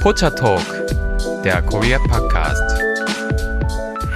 Pocha Talk, der Korea Podcast.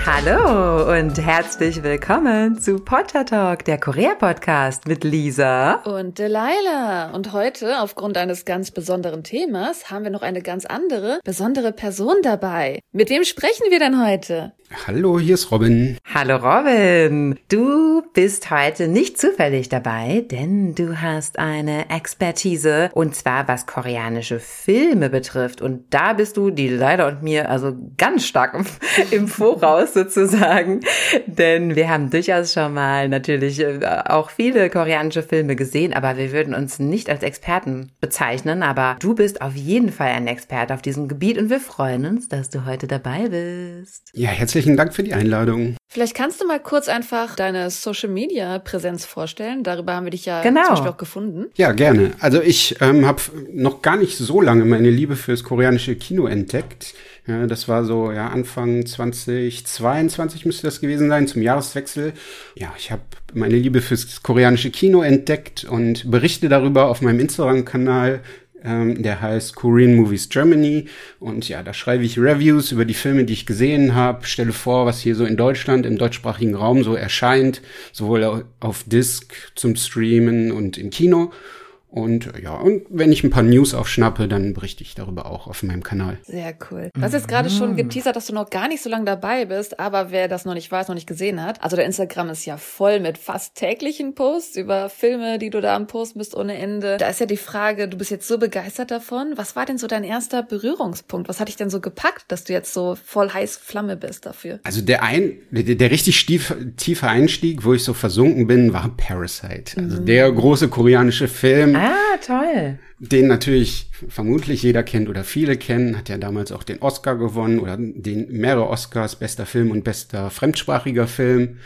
Hallo und herzlich willkommen zu Potter Talk, der Korea-Podcast mit Lisa und Delilah. Und heute, aufgrund eines ganz besonderen Themas, haben wir noch eine ganz andere, besondere Person dabei. Mit wem sprechen wir denn heute? Hallo, hier ist Robin. Hallo Robin. Du bist heute nicht zufällig dabei, denn du hast eine Expertise und zwar was koreanische Filme betrifft. Und da bist du, die leider und mir, also ganz stark im, im Voraus sozusagen. Denn wir haben durchaus schon mal natürlich äh, auch viele koreanische Filme gesehen, aber wir würden uns nicht als Experten bezeichnen. Aber du bist auf jeden Fall ein Experte auf diesem Gebiet und wir freuen uns, dass du heute dabei bist. Ja, herzlichen Dank für die Einladung. Vielleicht kannst du mal kurz einfach deine Social Media Präsenz vorstellen. Darüber haben wir dich ja genau. zum Beispiel auch gefunden. Ja, gerne. Also ich ähm, habe noch gar nicht so lange meine Liebe fürs koreanische Kino entdeckt. Ja, das war so ja Anfang 2022 müsste das gewesen sein zum Jahreswechsel. Ja, ich habe meine Liebe fürs koreanische Kino entdeckt und berichte darüber auf meinem Instagram-Kanal ähm, der heißt Korean Movies Germany. Und ja, da schreibe ich Reviews über die Filme, die ich gesehen habe, stelle vor, was hier so in Deutschland, im deutschsprachigen Raum so erscheint, sowohl auf Disc zum Streamen und im Kino. Und ja, und wenn ich ein paar News aufschnappe, dann berichte ich darüber auch auf meinem Kanal. Sehr cool. Du hast jetzt gerade schon geteasert, dass du noch gar nicht so lange dabei bist, aber wer das noch nicht weiß, noch nicht gesehen hat, also der Instagram ist ja voll mit fast täglichen Posts über Filme, die du da am Posten bist ohne Ende. Da ist ja die Frage, du bist jetzt so begeistert davon. Was war denn so dein erster Berührungspunkt? Was hat dich denn so gepackt, dass du jetzt so voll heiß Flamme bist dafür? Also der ein, der, der richtig tief, tiefe Einstieg, wo ich so versunken bin, war Parasite. Also mhm. der große koreanische Film. Ah, toll. Den natürlich vermutlich jeder kennt oder viele kennen, hat ja damals auch den Oscar gewonnen oder den mehrere Oscars, bester Film und bester fremdsprachiger Film.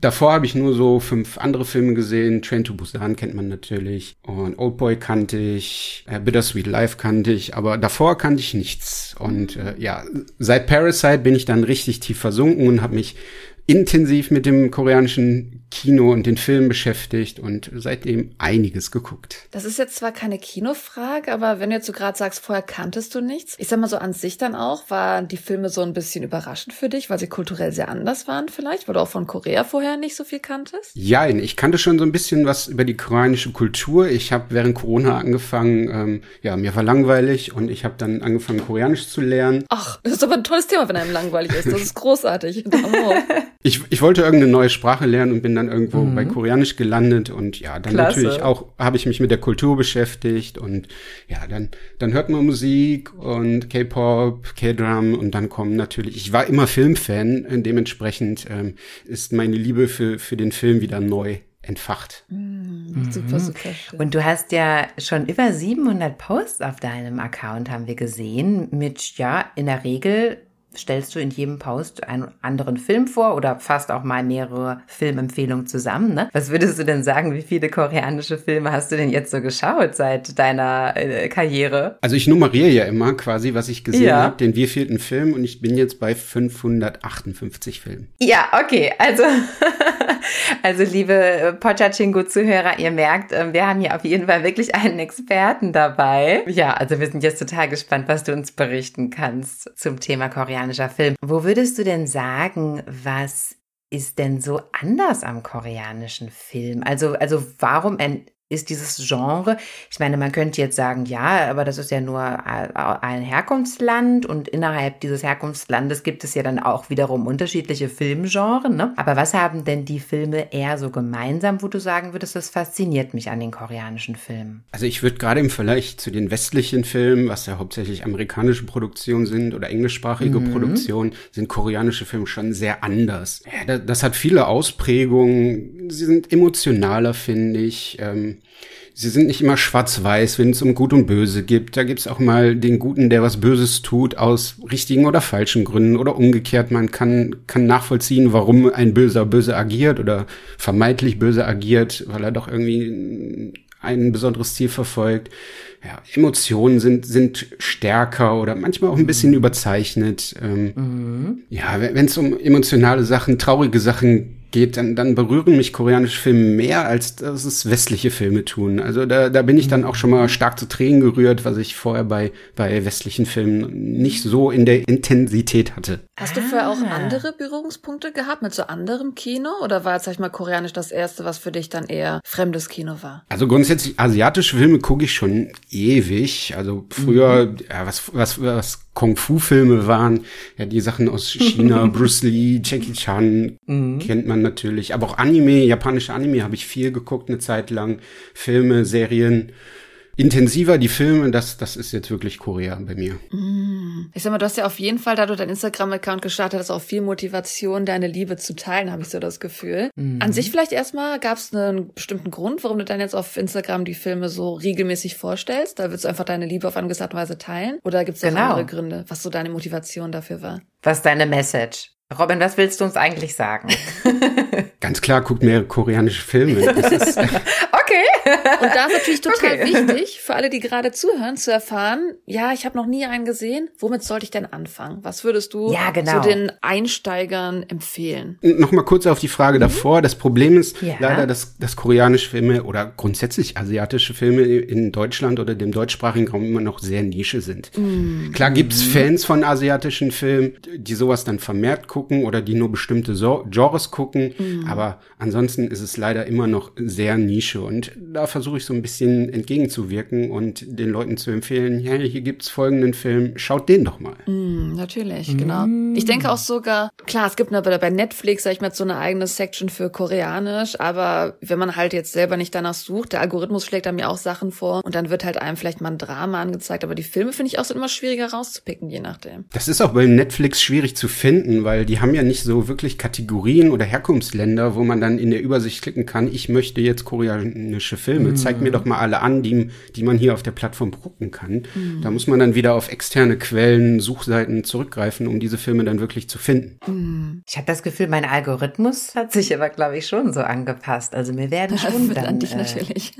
Davor habe ich nur so fünf andere Filme gesehen. Train to Busan kennt man natürlich. Und Old Boy kannte ich. Äh, Bittersweet Life kannte ich. Aber davor kannte ich nichts. Und äh, ja, seit Parasite bin ich dann richtig tief versunken und habe mich intensiv mit dem koreanischen Kino und den Film beschäftigt und seitdem einiges geguckt. Das ist jetzt zwar keine Kinofrage, aber wenn du jetzt so gerade sagst, vorher kanntest du nichts, ich sag mal so an sich dann auch, waren die Filme so ein bisschen überraschend für dich, weil sie kulturell sehr anders waren vielleicht, weil du auch von Korea vorher nicht so viel kanntest? Ja, ich kannte schon so ein bisschen was über die koreanische Kultur. Ich habe während Corona angefangen, ähm, ja, mir war langweilig und ich habe dann angefangen, Koreanisch zu lernen. Ach, das ist aber ein tolles Thema, wenn einem langweilig ist. Das ist großartig. Ich, ich wollte irgendeine neue Sprache lernen und bin dann irgendwo mhm. bei Koreanisch gelandet und ja, dann Klasse. natürlich auch habe ich mich mit der Kultur beschäftigt und ja, dann dann hört man Musik und K-Pop, K-Drum und dann kommen natürlich, ich war immer Filmfan, dementsprechend ähm, ist meine Liebe für für den Film wieder neu entfacht. Mhm. Super, super schön. Und du hast ja schon über 700 Posts auf deinem Account, haben wir gesehen, mit ja in der Regel stellst du in jedem Post einen anderen Film vor oder fasst auch mal mehrere Filmempfehlungen zusammen. Ne? Was würdest du denn sagen, wie viele koreanische Filme hast du denn jetzt so geschaut seit deiner äh, Karriere? Also ich nummeriere ja immer quasi, was ich gesehen ja. habe, den wievielten Film und ich bin jetzt bei 558 Filmen. Ja, okay, also also liebe Pochachingo-Zuhörer, ihr merkt, ähm, wir haben hier auf jeden Fall wirklich einen Experten dabei. Ja, also wir sind jetzt total gespannt, was du uns berichten kannst zum Thema Koreanische koreanischer Film. Wo würdest du denn sagen, was ist denn so anders am koreanischen Film? Also, also warum ist dieses Genre, ich meine, man könnte jetzt sagen, ja, aber das ist ja nur ein Herkunftsland und innerhalb dieses Herkunftslandes gibt es ja dann auch wiederum unterschiedliche Filmgenres, ne? Aber was haben denn die Filme eher so gemeinsam, wo du sagen würdest, das fasziniert mich an den koreanischen Filmen? Also ich würde gerade im Vergleich zu den westlichen Filmen, was ja hauptsächlich amerikanische Produktionen sind oder englischsprachige mhm. Produktionen, sind koreanische Filme schon sehr anders. Ja, das hat viele Ausprägungen, sie sind emotionaler, finde ich. Ähm, sie sind nicht immer schwarz-weiß, wenn es um Gut und Böse gibt. Da gibt es auch mal den Guten, der was Böses tut, aus richtigen oder falschen Gründen oder umgekehrt. Man kann, kann nachvollziehen, warum ein Böser böse agiert oder vermeintlich böse agiert, weil er doch irgendwie ein besonderes Ziel verfolgt. Ja, Emotionen sind, sind stärker oder manchmal auch ein bisschen mhm. überzeichnet. Ähm, mhm. Ja, wenn es um emotionale Sachen, traurige Sachen geht, dann, dann berühren mich koreanische Filme mehr, als dass es westliche Filme tun. Also da, da bin ich dann auch schon mal stark zu Tränen gerührt, was ich vorher bei, bei westlichen Filmen nicht so in der Intensität hatte. Hast du vorher auch andere Berührungspunkte gehabt mit so anderem Kino? Oder war jetzt, sag ich mal, koreanisch das erste, was für dich dann eher fremdes Kino war? Also grundsätzlich asiatische Filme gucke ich schon ewig. Also früher, mhm. ja, was, was, was Kung-Fu-Filme waren, ja, die Sachen aus China, Bruce Lee, Jackie Chan mhm. kennt man natürlich. Aber auch Anime, japanische Anime habe ich viel geguckt eine Zeit lang. Filme, Serien intensiver die Filme, das, das ist jetzt wirklich Korea bei mir. Mm. Ich sag mal, du hast ja auf jeden Fall, da du deinen Instagram-Account gestartet hast, auch viel Motivation, deine Liebe zu teilen, habe ich so das Gefühl. Mhm. An sich vielleicht erstmal, gab es einen bestimmten Grund, warum du dann jetzt auf Instagram die Filme so regelmäßig vorstellst? Da willst du einfach deine Liebe auf eine gewisse Art und Weise teilen? Oder gibt es genau. andere Gründe, was so deine Motivation dafür war? Was ist deine Message? Robin, was willst du uns eigentlich sagen? Ganz klar, guckt mehr koreanische Filme. okay. Und da ist natürlich total okay. wichtig für alle, die gerade zuhören, zu erfahren, ja, ich habe noch nie einen gesehen. Womit sollte ich denn anfangen? Was würdest du ja, genau. zu den Einsteigern empfehlen? Nochmal kurz auf die Frage mhm. davor. Das Problem ist ja. leider, dass, dass koreanische Filme oder grundsätzlich asiatische Filme in Deutschland oder dem deutschsprachigen Raum immer noch sehr Nische sind. Mhm. Klar gibt's Fans von asiatischen Filmen, die sowas dann vermehrt gucken oder die nur bestimmte so Genres gucken. Mhm. Aber ansonsten ist es leider immer noch sehr Nische. Und und da versuche ich so ein bisschen entgegenzuwirken und den Leuten zu empfehlen, ja, hier gibt's folgenden Film, schaut den doch mal. Mm, natürlich, genau. Mm. Ich denke auch sogar, klar, es gibt bei Netflix, sag ich mal, so eine eigene Section für Koreanisch, aber wenn man halt jetzt selber nicht danach sucht, der Algorithmus schlägt einem ja auch Sachen vor und dann wird halt einem vielleicht mal ein Drama angezeigt, aber die Filme finde ich auch sind immer schwieriger rauszupicken, je nachdem. Das ist auch bei Netflix schwierig zu finden, weil die haben ja nicht so wirklich Kategorien oder Herkunftsländer, wo man dann in der Übersicht klicken kann, ich möchte jetzt koreanisch englische Filme. Mhm. Zeigt mir doch mal alle an, die, die man hier auf der Plattform gucken kann. Mhm. Da muss man dann wieder auf externe Quellen, Suchseiten zurückgreifen, um diese Filme dann wirklich zu finden. Mhm. Ich habe das Gefühl, mein Algorithmus hat sich aber, glaube ich, schon so angepasst. Also mir werden schon dann... An dich äh, natürlich.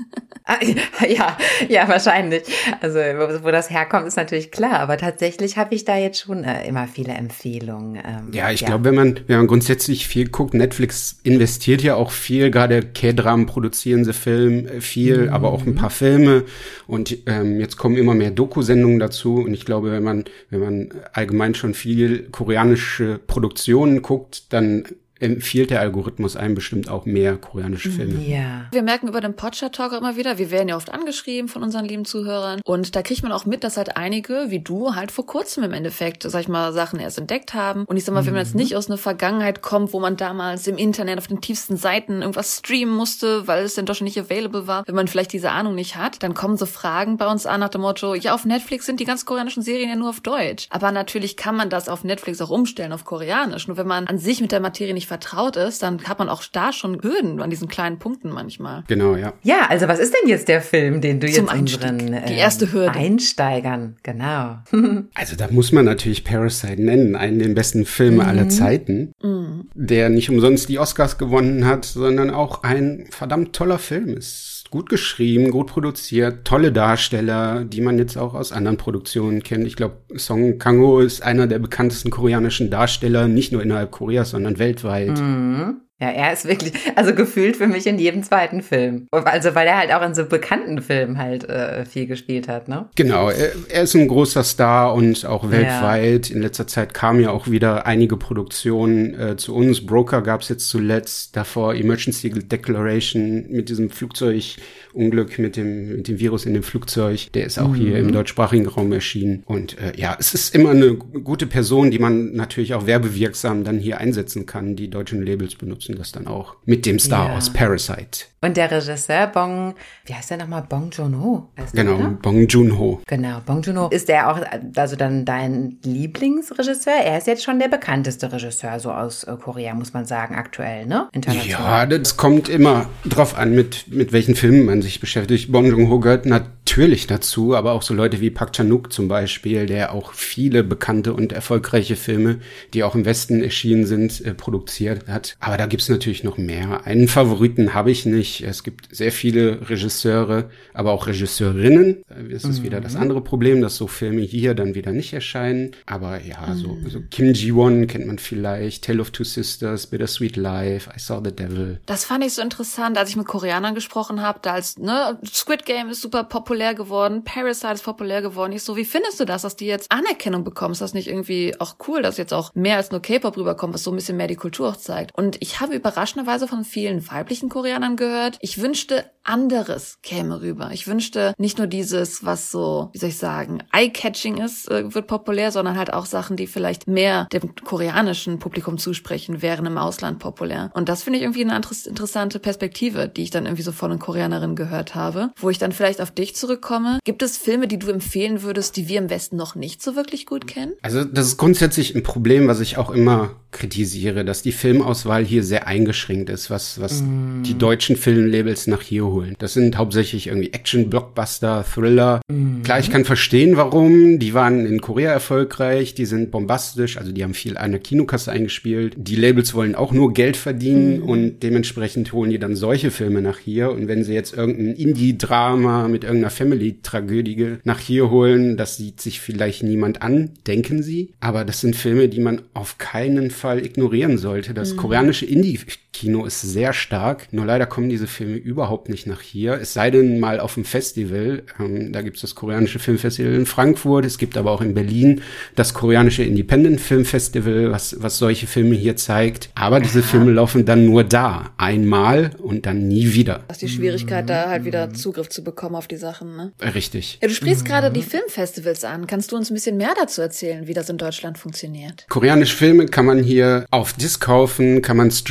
Ja, ja, wahrscheinlich. Also wo, das herkommt, ist natürlich klar. Aber tatsächlich habe ich da jetzt schon äh, immer viele Empfehlungen. Ähm, ja, ich ja. glaube, wenn man, wenn man grundsätzlich viel guckt, Netflix investiert ja auch viel, gerade K-Dramen produzieren sie Filme Film äh, viel, mhm. aber auch ein paar Filme. Und ähm, jetzt kommen immer mehr Doku-Sendungen dazu. Und ich glaube, wenn man, wenn man allgemein schon viel koreanische Produktionen guckt, dann empfiehlt der Algorithmus einem bestimmt auch mehr koreanische mhm. Filme. Ja. Wir merken über den Podcast Talk immer wieder, wir werden ja oft angeschrieben von unseren lieben Zuhörern und da kriegt man auch mit, dass halt einige, wie du, halt vor kurzem im Endeffekt, sag ich mal, Sachen erst entdeckt haben. Und ich sag mal, wenn man jetzt mhm. nicht aus einer Vergangenheit kommt, wo man damals im Internet auf den tiefsten Seiten irgendwas streamen musste, weil es denn doch schon nicht available war, wenn man vielleicht diese Ahnung nicht hat, dann kommen so Fragen bei uns an nach dem Motto, ja, auf Netflix sind die ganz koreanischen Serien ja nur auf Deutsch. Aber natürlich kann man das auf Netflix auch umstellen auf Koreanisch. Nur wenn man an sich mit der Materie nicht vertraut ist, dann hat man auch da schon Hürden an diesen kleinen Punkten manchmal. Genau, ja. Ja, also was ist denn jetzt der Film, den du Zum jetzt unseren äh, die erste Hürde. Einsteigern, genau. also da muss man natürlich Parasite nennen, einen der besten Filme mhm. aller Zeiten, mhm. der nicht umsonst die Oscars gewonnen hat, sondern auch ein verdammt toller Film ist gut geschrieben, gut produziert, tolle Darsteller, die man jetzt auch aus anderen Produktionen kennt. Ich glaube, Song Kang-ho ist einer der bekanntesten koreanischen Darsteller, nicht nur innerhalb Koreas, sondern weltweit. Mhm. Ja, er ist wirklich, also gefühlt für mich in jedem zweiten Film. Also weil er halt auch in so bekannten Filmen halt äh, viel gespielt hat, ne? Genau, er, er, ist ein großer Star und auch weltweit. Ja. In letzter Zeit kamen ja auch wieder einige Produktionen äh, zu uns. Broker gab es jetzt zuletzt, davor Emergency Declaration mit diesem Flugzeugunglück, mit dem, mit dem Virus in dem Flugzeug. Der ist auch mhm. hier im deutschsprachigen Raum erschienen. Und äh, ja, es ist immer eine gute Person, die man natürlich auch werbewirksam dann hier einsetzen kann, die deutschen Labels benutzen nutzen das dann auch mit dem Star ja. aus Parasite. Und der Regisseur Bong, wie heißt der nochmal? Bong Joon-ho. Genau, der, Bong Joon-ho. Genau, Bong Joon-ho. Ist der auch, also dann dein Lieblingsregisseur? Er ist jetzt schon der bekannteste Regisseur, so aus äh, Korea, muss man sagen, aktuell, ne? Ja, das kommt immer drauf an, mit, mit welchen Filmen man sich beschäftigt. Bong Joon-ho gehört natürlich dazu, aber auch so Leute wie Park Chan-wook zum Beispiel, der auch viele bekannte und erfolgreiche Filme, die auch im Westen erschienen sind, äh, produziert hat. Aber da gibt gibt's natürlich noch mehr. Einen Favoriten habe ich nicht. Es gibt sehr viele Regisseure, aber auch Regisseurinnen. Es ist mhm. wieder das andere Problem, dass so Filme hier dann wieder nicht erscheinen. Aber ja, mhm. so, so Kim Ji-won kennt man vielleicht, Tale of Two Sisters, Bittersweet Life, I Saw the Devil. Das fand ich so interessant, als ich mit Koreanern gesprochen habe, da als, ne, Squid Game ist super populär geworden, Parasite ist populär geworden. Ich so, wie findest du das, dass die jetzt Anerkennung bekommen? Ist das nicht irgendwie auch cool, dass jetzt auch mehr als nur K-Pop rüberkommt, was so ein bisschen mehr die Kultur auch zeigt? Und ich habe überraschenderweise von vielen weiblichen Koreanern gehört, ich wünschte, anderes käme rüber. Ich wünschte nicht nur dieses, was so, wie soll ich sagen, eye-catching ist, äh, wird populär, sondern halt auch Sachen, die vielleicht mehr dem koreanischen Publikum zusprechen, wären im Ausland populär. Und das finde ich irgendwie eine interessante Perspektive, die ich dann irgendwie so von einer Koreanerin gehört habe, wo ich dann vielleicht auf dich zurückkomme. Gibt es Filme, die du empfehlen würdest, die wir im Westen noch nicht so wirklich gut kennen? Also das ist grundsätzlich ein Problem, was ich auch immer kritisiere, dass die Filmauswahl hier sehr eingeschränkt ist, was, was mm. die deutschen Filmlabels nach hier holen. Das sind hauptsächlich irgendwie Action, Blockbuster, Thriller. Mm. Klar, ich kann verstehen, warum. Die waren in Korea erfolgreich, die sind bombastisch, also die haben viel an der Kinokasse eingespielt. Die Labels wollen auch nur Geld verdienen mm. und dementsprechend holen die dann solche Filme nach hier. Und wenn sie jetzt irgendein Indie-Drama mit irgendeiner Family-Tragödie nach hier holen, das sieht sich vielleicht niemand an, denken sie. Aber das sind Filme, die man auf keinen Fall ignorieren sollte. Das mhm. koreanische Indie-Kino ist sehr stark, nur leider kommen diese Filme überhaupt nicht nach hier. Es sei denn mal auf dem Festival. Ähm, da gibt es das koreanische Filmfestival in Frankfurt. Es gibt aber auch in Berlin das koreanische Independent Film Festival, was, was solche Filme hier zeigt. Aber diese Aha. Filme laufen dann nur da. Einmal und dann nie wieder. Das ist die Schwierigkeit, mhm. da halt wieder Zugriff zu bekommen auf die Sachen, ne? Richtig. Ja, du sprichst mhm. gerade die Filmfestivals an. Kannst du uns ein bisschen mehr dazu erzählen, wie das in Deutschland funktioniert? Koreanische Filme kann man hier auf Disc kaufen, kann man streamen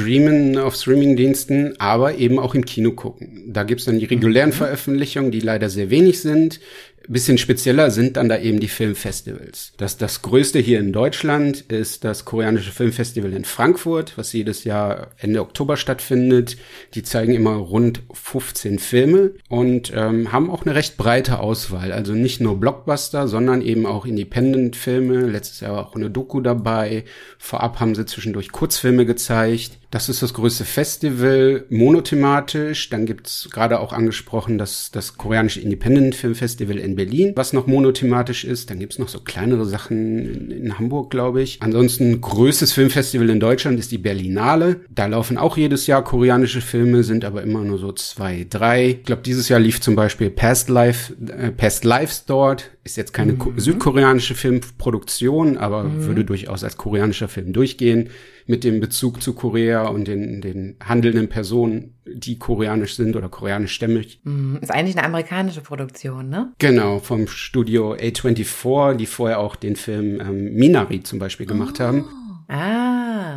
auf Streamingdiensten, aber eben auch im Kino gucken. Da gibt's dann die regulären mhm. Veröffentlichungen, die leider sehr wenig sind bisschen spezieller sind dann da eben die Filmfestivals. Das, das größte hier in Deutschland ist das koreanische Filmfestival in Frankfurt, was jedes Jahr Ende Oktober stattfindet. Die zeigen immer rund 15 Filme und ähm, haben auch eine recht breite Auswahl. Also nicht nur Blockbuster, sondern eben auch Independent-Filme. Letztes Jahr auch eine Doku dabei. Vorab haben sie zwischendurch Kurzfilme gezeigt. Das ist das größte Festival, monothematisch. Dann gibt's gerade auch angesprochen das, das koreanische Independent Film Festival in Berlin, was noch monothematisch ist. Dann gibt's noch so kleinere Sachen in, in Hamburg, glaube ich. Ansonsten größtes Filmfestival in Deutschland ist die Berlinale. Da laufen auch jedes Jahr koreanische Filme, sind aber immer nur so zwei, drei. Ich glaube, dieses Jahr lief zum Beispiel Past Life, äh, Past Lives dort. Ist jetzt keine mhm. südkoreanische Filmproduktion, aber mhm. würde durchaus als koreanischer Film durchgehen mit dem Bezug zu Korea und den, den handelnden Personen, die koreanisch sind oder koreanischstämmig. Mm, ist eigentlich eine amerikanische Produktion, ne? Genau, vom Studio A24, die vorher auch den Film ähm, Minari zum Beispiel gemacht oh. haben. Ah.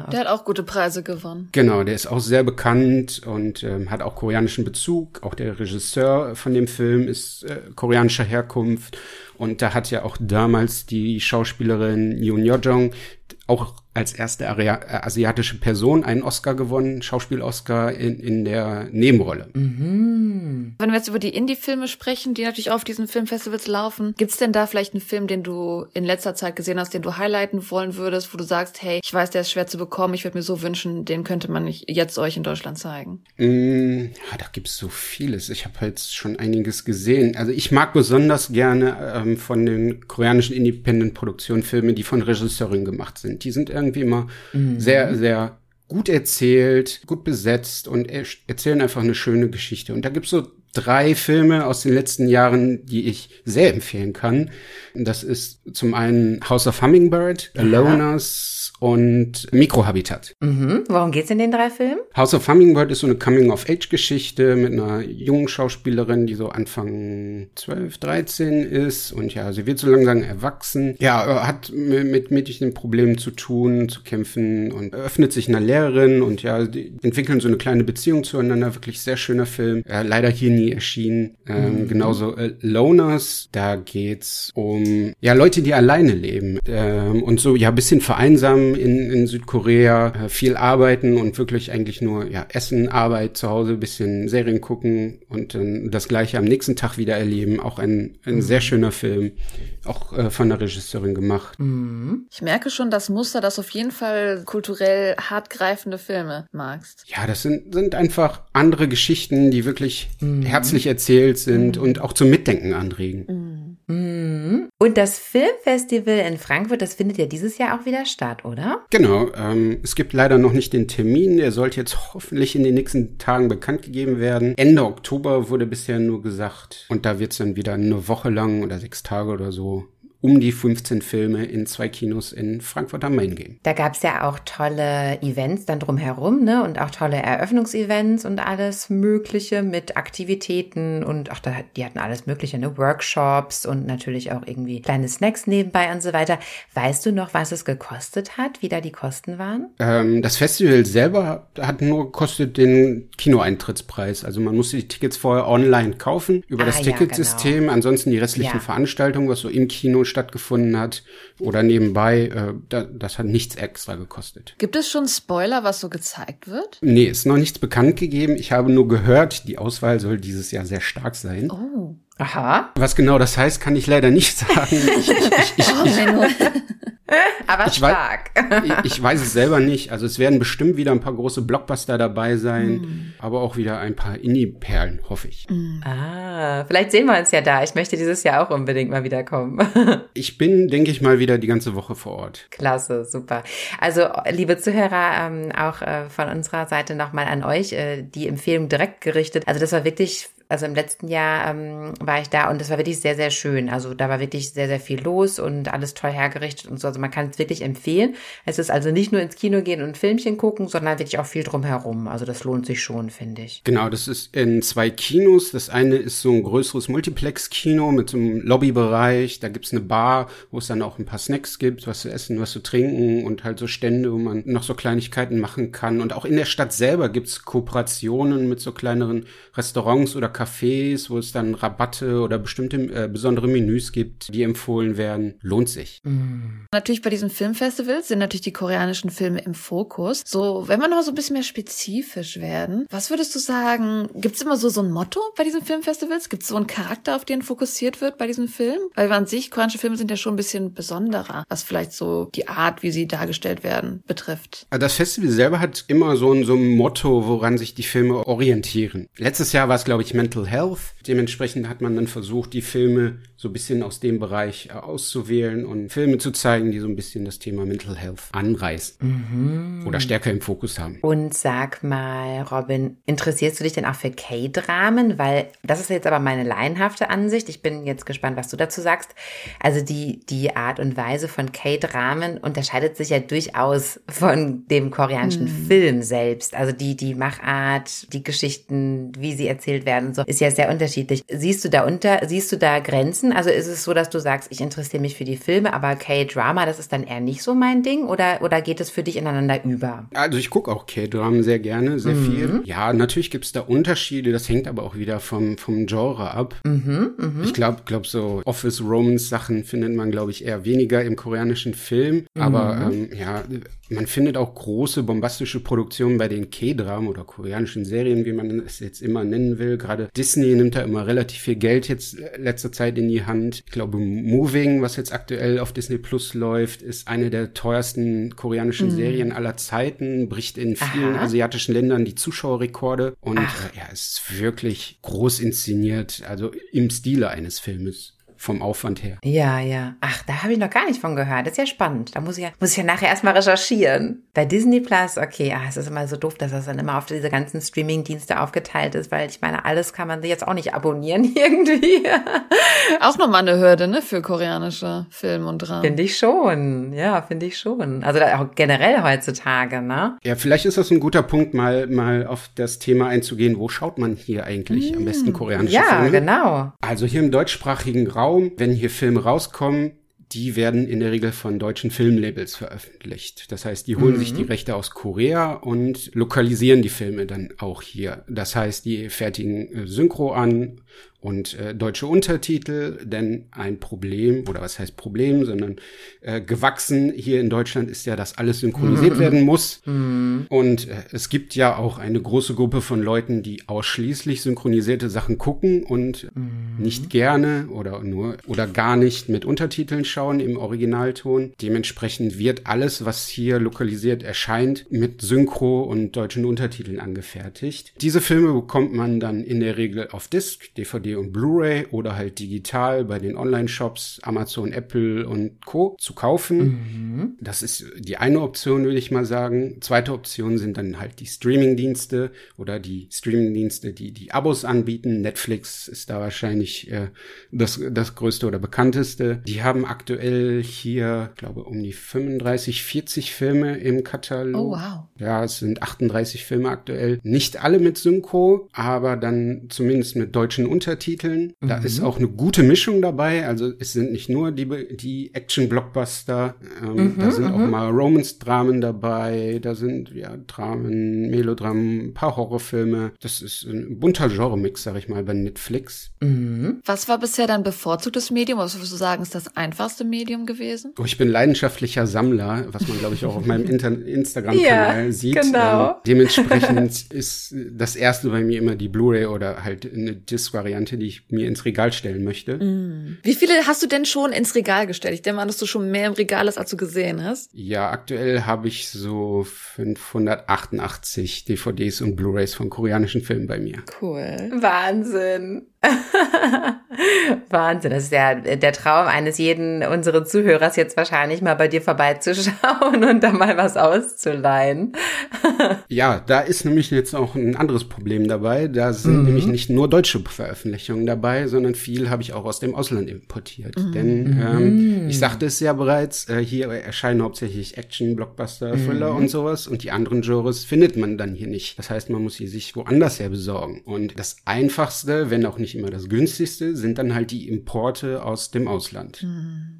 Okay. Der hat auch gute Preise gewonnen. Genau, der ist auch sehr bekannt und ähm, hat auch koreanischen Bezug. Auch der Regisseur von dem Film ist äh, koreanischer Herkunft. Und da hat ja auch damals die Schauspielerin Yoon Yojong auch als erste äh, asiatische Person einen Oscar gewonnen, Schauspiel-Oscar in, in der Nebenrolle. Mhm. Wenn wir jetzt über die Indie-Filme sprechen, die natürlich auf diesen Filmfestivals laufen, gibt's denn da vielleicht einen Film, den du in letzter Zeit gesehen hast, den du highlighten wollen würdest, wo du sagst, hey, ich weiß, der ist schwer zu bekommen, ich würde mir so wünschen, den könnte man nicht jetzt euch in Deutschland zeigen? Mm, ja, da gibt's so vieles. Ich habe jetzt schon einiges gesehen. Also ich mag besonders gerne ähm, von den koreanischen Independent-Produktionen Filme, die von Regisseurinnen gemacht sind. Die sind irgendwie immer mhm. sehr, sehr gut erzählt, gut besetzt und erzählen einfach eine schöne Geschichte. Und da gibt's so drei Filme aus den letzten Jahren, die ich sehr empfehlen kann. Das ist zum einen House of Hummingbird, Aloners, und Mikrohabitat. Mhm. Worum geht's in den drei Filmen? House of Hummingbird ist so eine Coming-of-Age-Geschichte mit einer jungen Schauspielerin, die so Anfang 12, 13 ist und ja, sie wird so langsam erwachsen. Ja, hat mit medischen Problemen zu tun, zu kämpfen und öffnet sich einer Lehrerin und ja, die entwickeln so eine kleine Beziehung zueinander. Wirklich sehr schöner Film. Ja, leider hier nie erschienen. Ähm, mhm. Genauso äh, Loners, da geht's um ja Leute, die alleine leben ähm, und so ja bisschen vereinsamen in, in Südkorea, äh, viel arbeiten und wirklich eigentlich nur ja, Essen, Arbeit, zu Hause, bisschen Serien gucken und dann das gleiche am nächsten Tag wieder erleben. Auch ein, ein sehr schöner Film, auch äh, von der Regisseurin gemacht. Mhm. Ich merke schon das Muster, dass auf jeden Fall kulturell hartgreifende Filme magst. Ja, das sind, sind einfach andere Geschichten, die wirklich mhm. herzlich erzählt sind mhm. und auch zum Mitdenken anregen. Mhm. Und das Filmfestival in Frankfurt, das findet ja dieses Jahr auch wieder statt, oder? Genau. Ähm, es gibt leider noch nicht den Termin. Der sollte jetzt hoffentlich in den nächsten Tagen bekannt gegeben werden. Ende Oktober wurde bisher nur gesagt. Und da wird es dann wieder eine Woche lang oder sechs Tage oder so um die 15 Filme in zwei Kinos in Frankfurt am Main gehen. Da gab es ja auch tolle Events dann drumherum, ne? Und auch tolle Eröffnungsevents und alles Mögliche mit Aktivitäten und auch da, die hatten alles Mögliche, ne? Workshops und natürlich auch irgendwie kleine Snacks nebenbei und so weiter. Weißt du noch, was es gekostet hat, wie da die Kosten waren? Ähm, das Festival selber hat nur gekostet den Kinoeintrittspreis. Also man musste die Tickets vorher online kaufen über ah, das Ticketsystem. Ja, genau. Ansonsten die restlichen ja. Veranstaltungen, was so im Kino stattgefunden hat oder nebenbei, äh, da, das hat nichts extra gekostet. Gibt es schon Spoiler, was so gezeigt wird? Nee, ist noch nichts bekannt gegeben. Ich habe nur gehört, die Auswahl soll dieses Jahr sehr stark sein. Oh. Aha. Was genau das heißt, kann ich leider nicht sagen. Ich, ich, ich, oh, Aber stark. Weiß, ich, weiß es selber nicht. Also es werden bestimmt wieder ein paar große Blockbuster dabei sein, mm. aber auch wieder ein paar Indie-Perlen, hoffe ich. Mm. Ah, vielleicht sehen wir uns ja da. Ich möchte dieses Jahr auch unbedingt mal wiederkommen. ich bin, denke ich mal, wieder die ganze Woche vor Ort. Klasse, super. Also, liebe Zuhörer, ähm, auch äh, von unserer Seite nochmal an euch äh, die Empfehlung direkt gerichtet. Also das war wirklich also im letzten Jahr ähm, war ich da und das war wirklich sehr, sehr schön. Also da war wirklich sehr, sehr viel los und alles toll hergerichtet und so. Also man kann es wirklich empfehlen. Es ist also nicht nur ins Kino gehen und Filmchen gucken, sondern wirklich auch viel drumherum. Also das lohnt sich schon, finde ich. Genau, das ist in zwei Kinos. Das eine ist so ein größeres Multiplex-Kino mit so einem Lobbybereich. Da gibt's eine Bar, wo es dann auch ein paar Snacks gibt, was zu essen, was zu trinken und halt so Stände, wo man noch so Kleinigkeiten machen kann. Und auch in der Stadt selber gibt's Kooperationen mit so kleineren Restaurants oder Cafés, wo es dann Rabatte oder bestimmte äh, besondere Menüs gibt, die empfohlen werden. Lohnt sich. Mhm. Natürlich bei diesen Filmfestivals sind natürlich die koreanischen Filme im Fokus. So, wenn wir noch so ein bisschen mehr spezifisch werden, was würdest du sagen, gibt es immer so, so ein Motto bei diesen Filmfestivals? Gibt es so einen Charakter, auf den fokussiert wird bei diesen Filmen? Weil an sich, koreanische Filme sind ja schon ein bisschen besonderer, was vielleicht so die Art, wie sie dargestellt werden, betrifft. Das Festival selber hat immer so ein, so ein Motto, woran sich die Filme orientieren. Letztes Jahr war es, glaube ich, Mental Health. Dementsprechend hat man dann versucht, die Filme so ein bisschen aus dem Bereich äh, auszuwählen und Filme zu zeigen, die so ein bisschen das Thema Mental Health anreißen mhm. oder stärker im Fokus haben. Und sag mal, Robin, interessierst du dich denn auch für K-Dramen? Weil das ist jetzt aber meine laienhafte Ansicht. Ich bin jetzt gespannt, was du dazu sagst. Also die, die Art und Weise von K-Dramen unterscheidet sich ja durchaus von dem koreanischen mhm. Film selbst. Also die, die Machart, die Geschichten, wie sie erzählt werden und so, ist ja sehr unterschiedlich. Siehst du da unter, siehst du da Grenzen? Also ist es so, dass du sagst, ich interessiere mich für die Filme, aber K-Drama, das ist dann eher nicht so mein Ding oder, oder geht es für dich ineinander über? Also ich gucke auch K-Dramen sehr gerne, sehr mhm. viel. Ja, natürlich gibt es da Unterschiede, das hängt aber auch wieder vom, vom Genre ab. Mhm, mh. Ich glaube, glaub so Office Romance Sachen findet man, glaube ich, eher weniger im koreanischen Film. Mhm. Aber ähm, ja, man findet auch große bombastische Produktionen bei den K-Dramen oder koreanischen Serien, wie man es jetzt immer nennen will. Gerade Disney nimmt da immer relativ viel Geld jetzt letzter Zeit in die Hand. Ich glaube, Moving, was jetzt aktuell auf Disney Plus läuft, ist eine der teuersten koreanischen mhm. Serien aller Zeiten, bricht in vielen Aha. asiatischen Ländern die Zuschauerrekorde und äh, ja, ist wirklich groß inszeniert, also im Stile eines Filmes vom Aufwand her. Ja, ja. Ach, da habe ich noch gar nicht von gehört. Das ist ja spannend. Da muss ich ja, muss ich ja nachher erstmal recherchieren. Bei Disney Plus, okay, ah, es ist immer so doof, dass das dann immer auf diese ganzen Streaming-Dienste aufgeteilt ist, weil ich meine, alles kann man jetzt auch nicht abonnieren irgendwie. auch nochmal eine Hürde, ne, für koreanische Film und Dramen. Finde ich schon. Ja, finde ich schon. Also auch generell heutzutage, ne? Ja, vielleicht ist das ein guter Punkt, mal, mal auf das Thema einzugehen. Wo schaut man hier eigentlich hm. am besten koreanische ja, Filme? Ja, genau. Also hier im deutschsprachigen Raum Raum, wenn hier Filme rauskommen, die werden in der Regel von deutschen Filmlabels veröffentlicht. Das heißt, die holen mhm. sich die Rechte aus Korea und lokalisieren die Filme dann auch hier. Das heißt, die fertigen Synchro an und äh, deutsche Untertitel, denn ein Problem, oder was heißt Problem, sondern äh, gewachsen hier in Deutschland ist ja, dass alles synchronisiert werden muss. Und äh, es gibt ja auch eine große Gruppe von Leuten, die ausschließlich synchronisierte Sachen gucken und nicht gerne oder nur oder gar nicht mit Untertiteln schauen im Originalton. Dementsprechend wird alles, was hier lokalisiert erscheint, mit Synchro und deutschen Untertiteln angefertigt. Diese Filme bekommt man dann in der Regel auf Disc, DVD und Blu-ray oder halt digital bei den Online-Shops Amazon, Apple und Co. zu kaufen. Das ist die eine Option, würde ich mal sagen. Zweite Option sind dann halt die Streaming-Dienste oder die Streaming-Dienste, die die Abos anbieten. Netflix ist da wahrscheinlich äh, das, das größte oder bekannteste. Die haben aktuell hier, ich glaube, um die 35, 40 Filme im Katalog. Oh, wow. Ja, es sind 38 Filme aktuell. Nicht alle mit Synchro, aber dann zumindest mit deutschen Untertiteln. Da ist auch eine gute Mischung dabei. Also es sind nicht nur die, die Action-Blockbuster, ähm, da sind auch mal Romance-Dramen dabei, da sind ja Dramen, Melodramen, ein paar Horrorfilme. Das ist ein bunter Genre-Mix, sag ich mal, bei Netflix. Was war bisher dein bevorzugtes Medium? Was würdest du sagen, ist das einfachste Medium gewesen? Oh, ich bin leidenschaftlicher Sammler, was man, glaube ich, auch auf meinem Instagram-Kanal Ja, sieht. genau. Ähm, dementsprechend ist das erste bei mir immer die Blu-ray oder halt eine Disc-Variante, die ich mir ins Regal stellen möchte. Wie viele hast du denn schon ins Regal gestellt? Ich denke mal, dass du schon mehr im Regal hast, als du gesehen hast. Ja, aktuell habe ich so 588 DVDs und Blu-rays von koreanischen Filmen bei mir. Cool. Wahnsinn. Wahnsinn. Das ist ja der Traum eines jeden unserer Zuhörers, jetzt wahrscheinlich mal bei dir vorbeizuschauen und da mal was auszuleihen. Ja, da ist nämlich jetzt auch ein anderes Problem dabei. Da sind nämlich nicht nur deutsche Veröffentlichungen dabei, sondern viel habe ich auch aus dem Ausland importiert. Denn ähm, ich sagte es ja bereits, äh, hier erscheinen hauptsächlich Action, Blockbuster, Thriller und sowas und die anderen Genres findet man dann hier nicht. Das heißt, man muss sie sich woanders her besorgen. Und das einfachste, wenn auch nicht immer das günstigste, sind dann halt die Importe aus dem Ausland.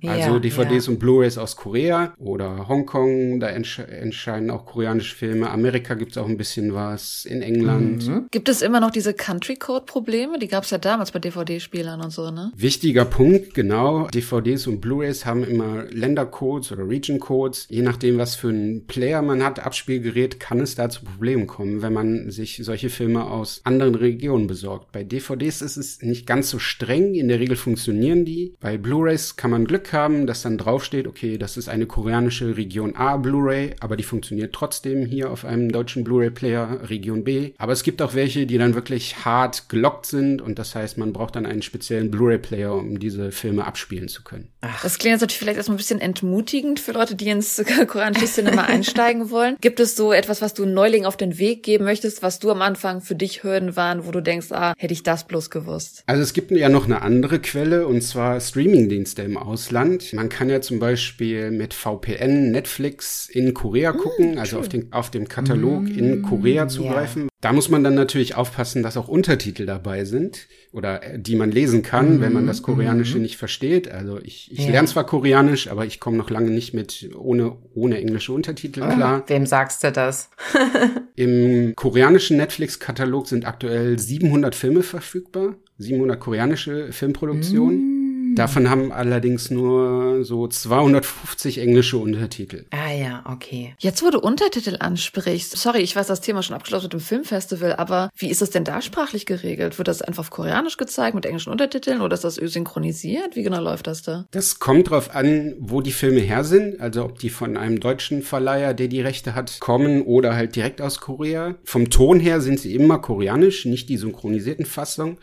Also Ja, DVDs ja. und Blu-rays aus Korea oder Hongkong, da entscheiden auch koreanische Filme. Amerika gibt's auch ein bisschen was, in England. Gibt es immer noch diese Country Code Probleme? Die gab es ja damals bei DVD-Spielern und so, ne? Wichtiger Punkt, genau. DVDs und Blu-rays haben immer Ländercodes oder Region-Codes. Je nachdem, was für einen Player man hat, Abspielgerät, kann es da zu Problemen kommen, wenn man sich solche Filme aus anderen Regionen besorgt. Bei DVDs ist es nicht ganz so streng. In der Regel funktionieren die. Bei Blu-rays kann man Glück haben, dass dann draufsteht, okay, das ist eine koreanische Region A Blu-ray, aber die funktioniert trotzdem hier auf einem deutschen Blu-ray-Player Region B. Aber es gibt auch welche, die dann wirklich hart gelockt sind und das heißt, man braucht dann einen speziellen Blu-ray-Player, um diese Filme abspielen zu können. Das klingt jetzt natürlich vielleicht erstmal ein bisschen entmutigend für Leute, die ins koreanische Cinema einsteigen wollen. Gibt es so etwas, was du Neuling auf den Weg geben möchtest, was du am Anfang für dich Hürden waren, wo du denkst, ah, hätte ich das bloß gewusst? Also es gibt ja noch eine andere Quelle und zwar Streamingdienste im Ausland. Man kann ja zum Beispiel mit VPN Netflix in Korea gucken, also auf, den, auf dem Katalog in Korea zugreifen. Da muss man dann natürlich aufpassen, dass auch Untertitel dabei sind oder äh, die man lesen kann, wenn man das Koreanische nicht versteht. Also ich, ich Ja. lerne zwar Koreanisch, aber ich komme noch lange nicht mit ohne, ohne englische Untertitel klar. Wem sagst du das? Im koreanischen Netflix-Katalog sind aktuell 700 Filme verfügbar, 700 koreanische Filmproduktionen. Davon haben allerdings nur so 250 englische Untertitel. Ah ja, okay. Jetzt, wo du Untertitel ansprichst, sorry, ich weiß das Thema schon abgeschlossen mit dem Filmfestival, aber wie ist es denn da sprachlich geregelt? Wird das einfach auf Koreanisch gezeigt mit englischen Untertiteln oder ist das synchronisiert? Wie genau läuft das da? Das kommt drauf an, wo die Filme her sind, also ob die von einem deutschen Verleiher, der die Rechte hat, kommen oder halt direkt aus Korea. Vom Ton her sind sie immer koreanisch, nicht die synchronisierten Fassungen.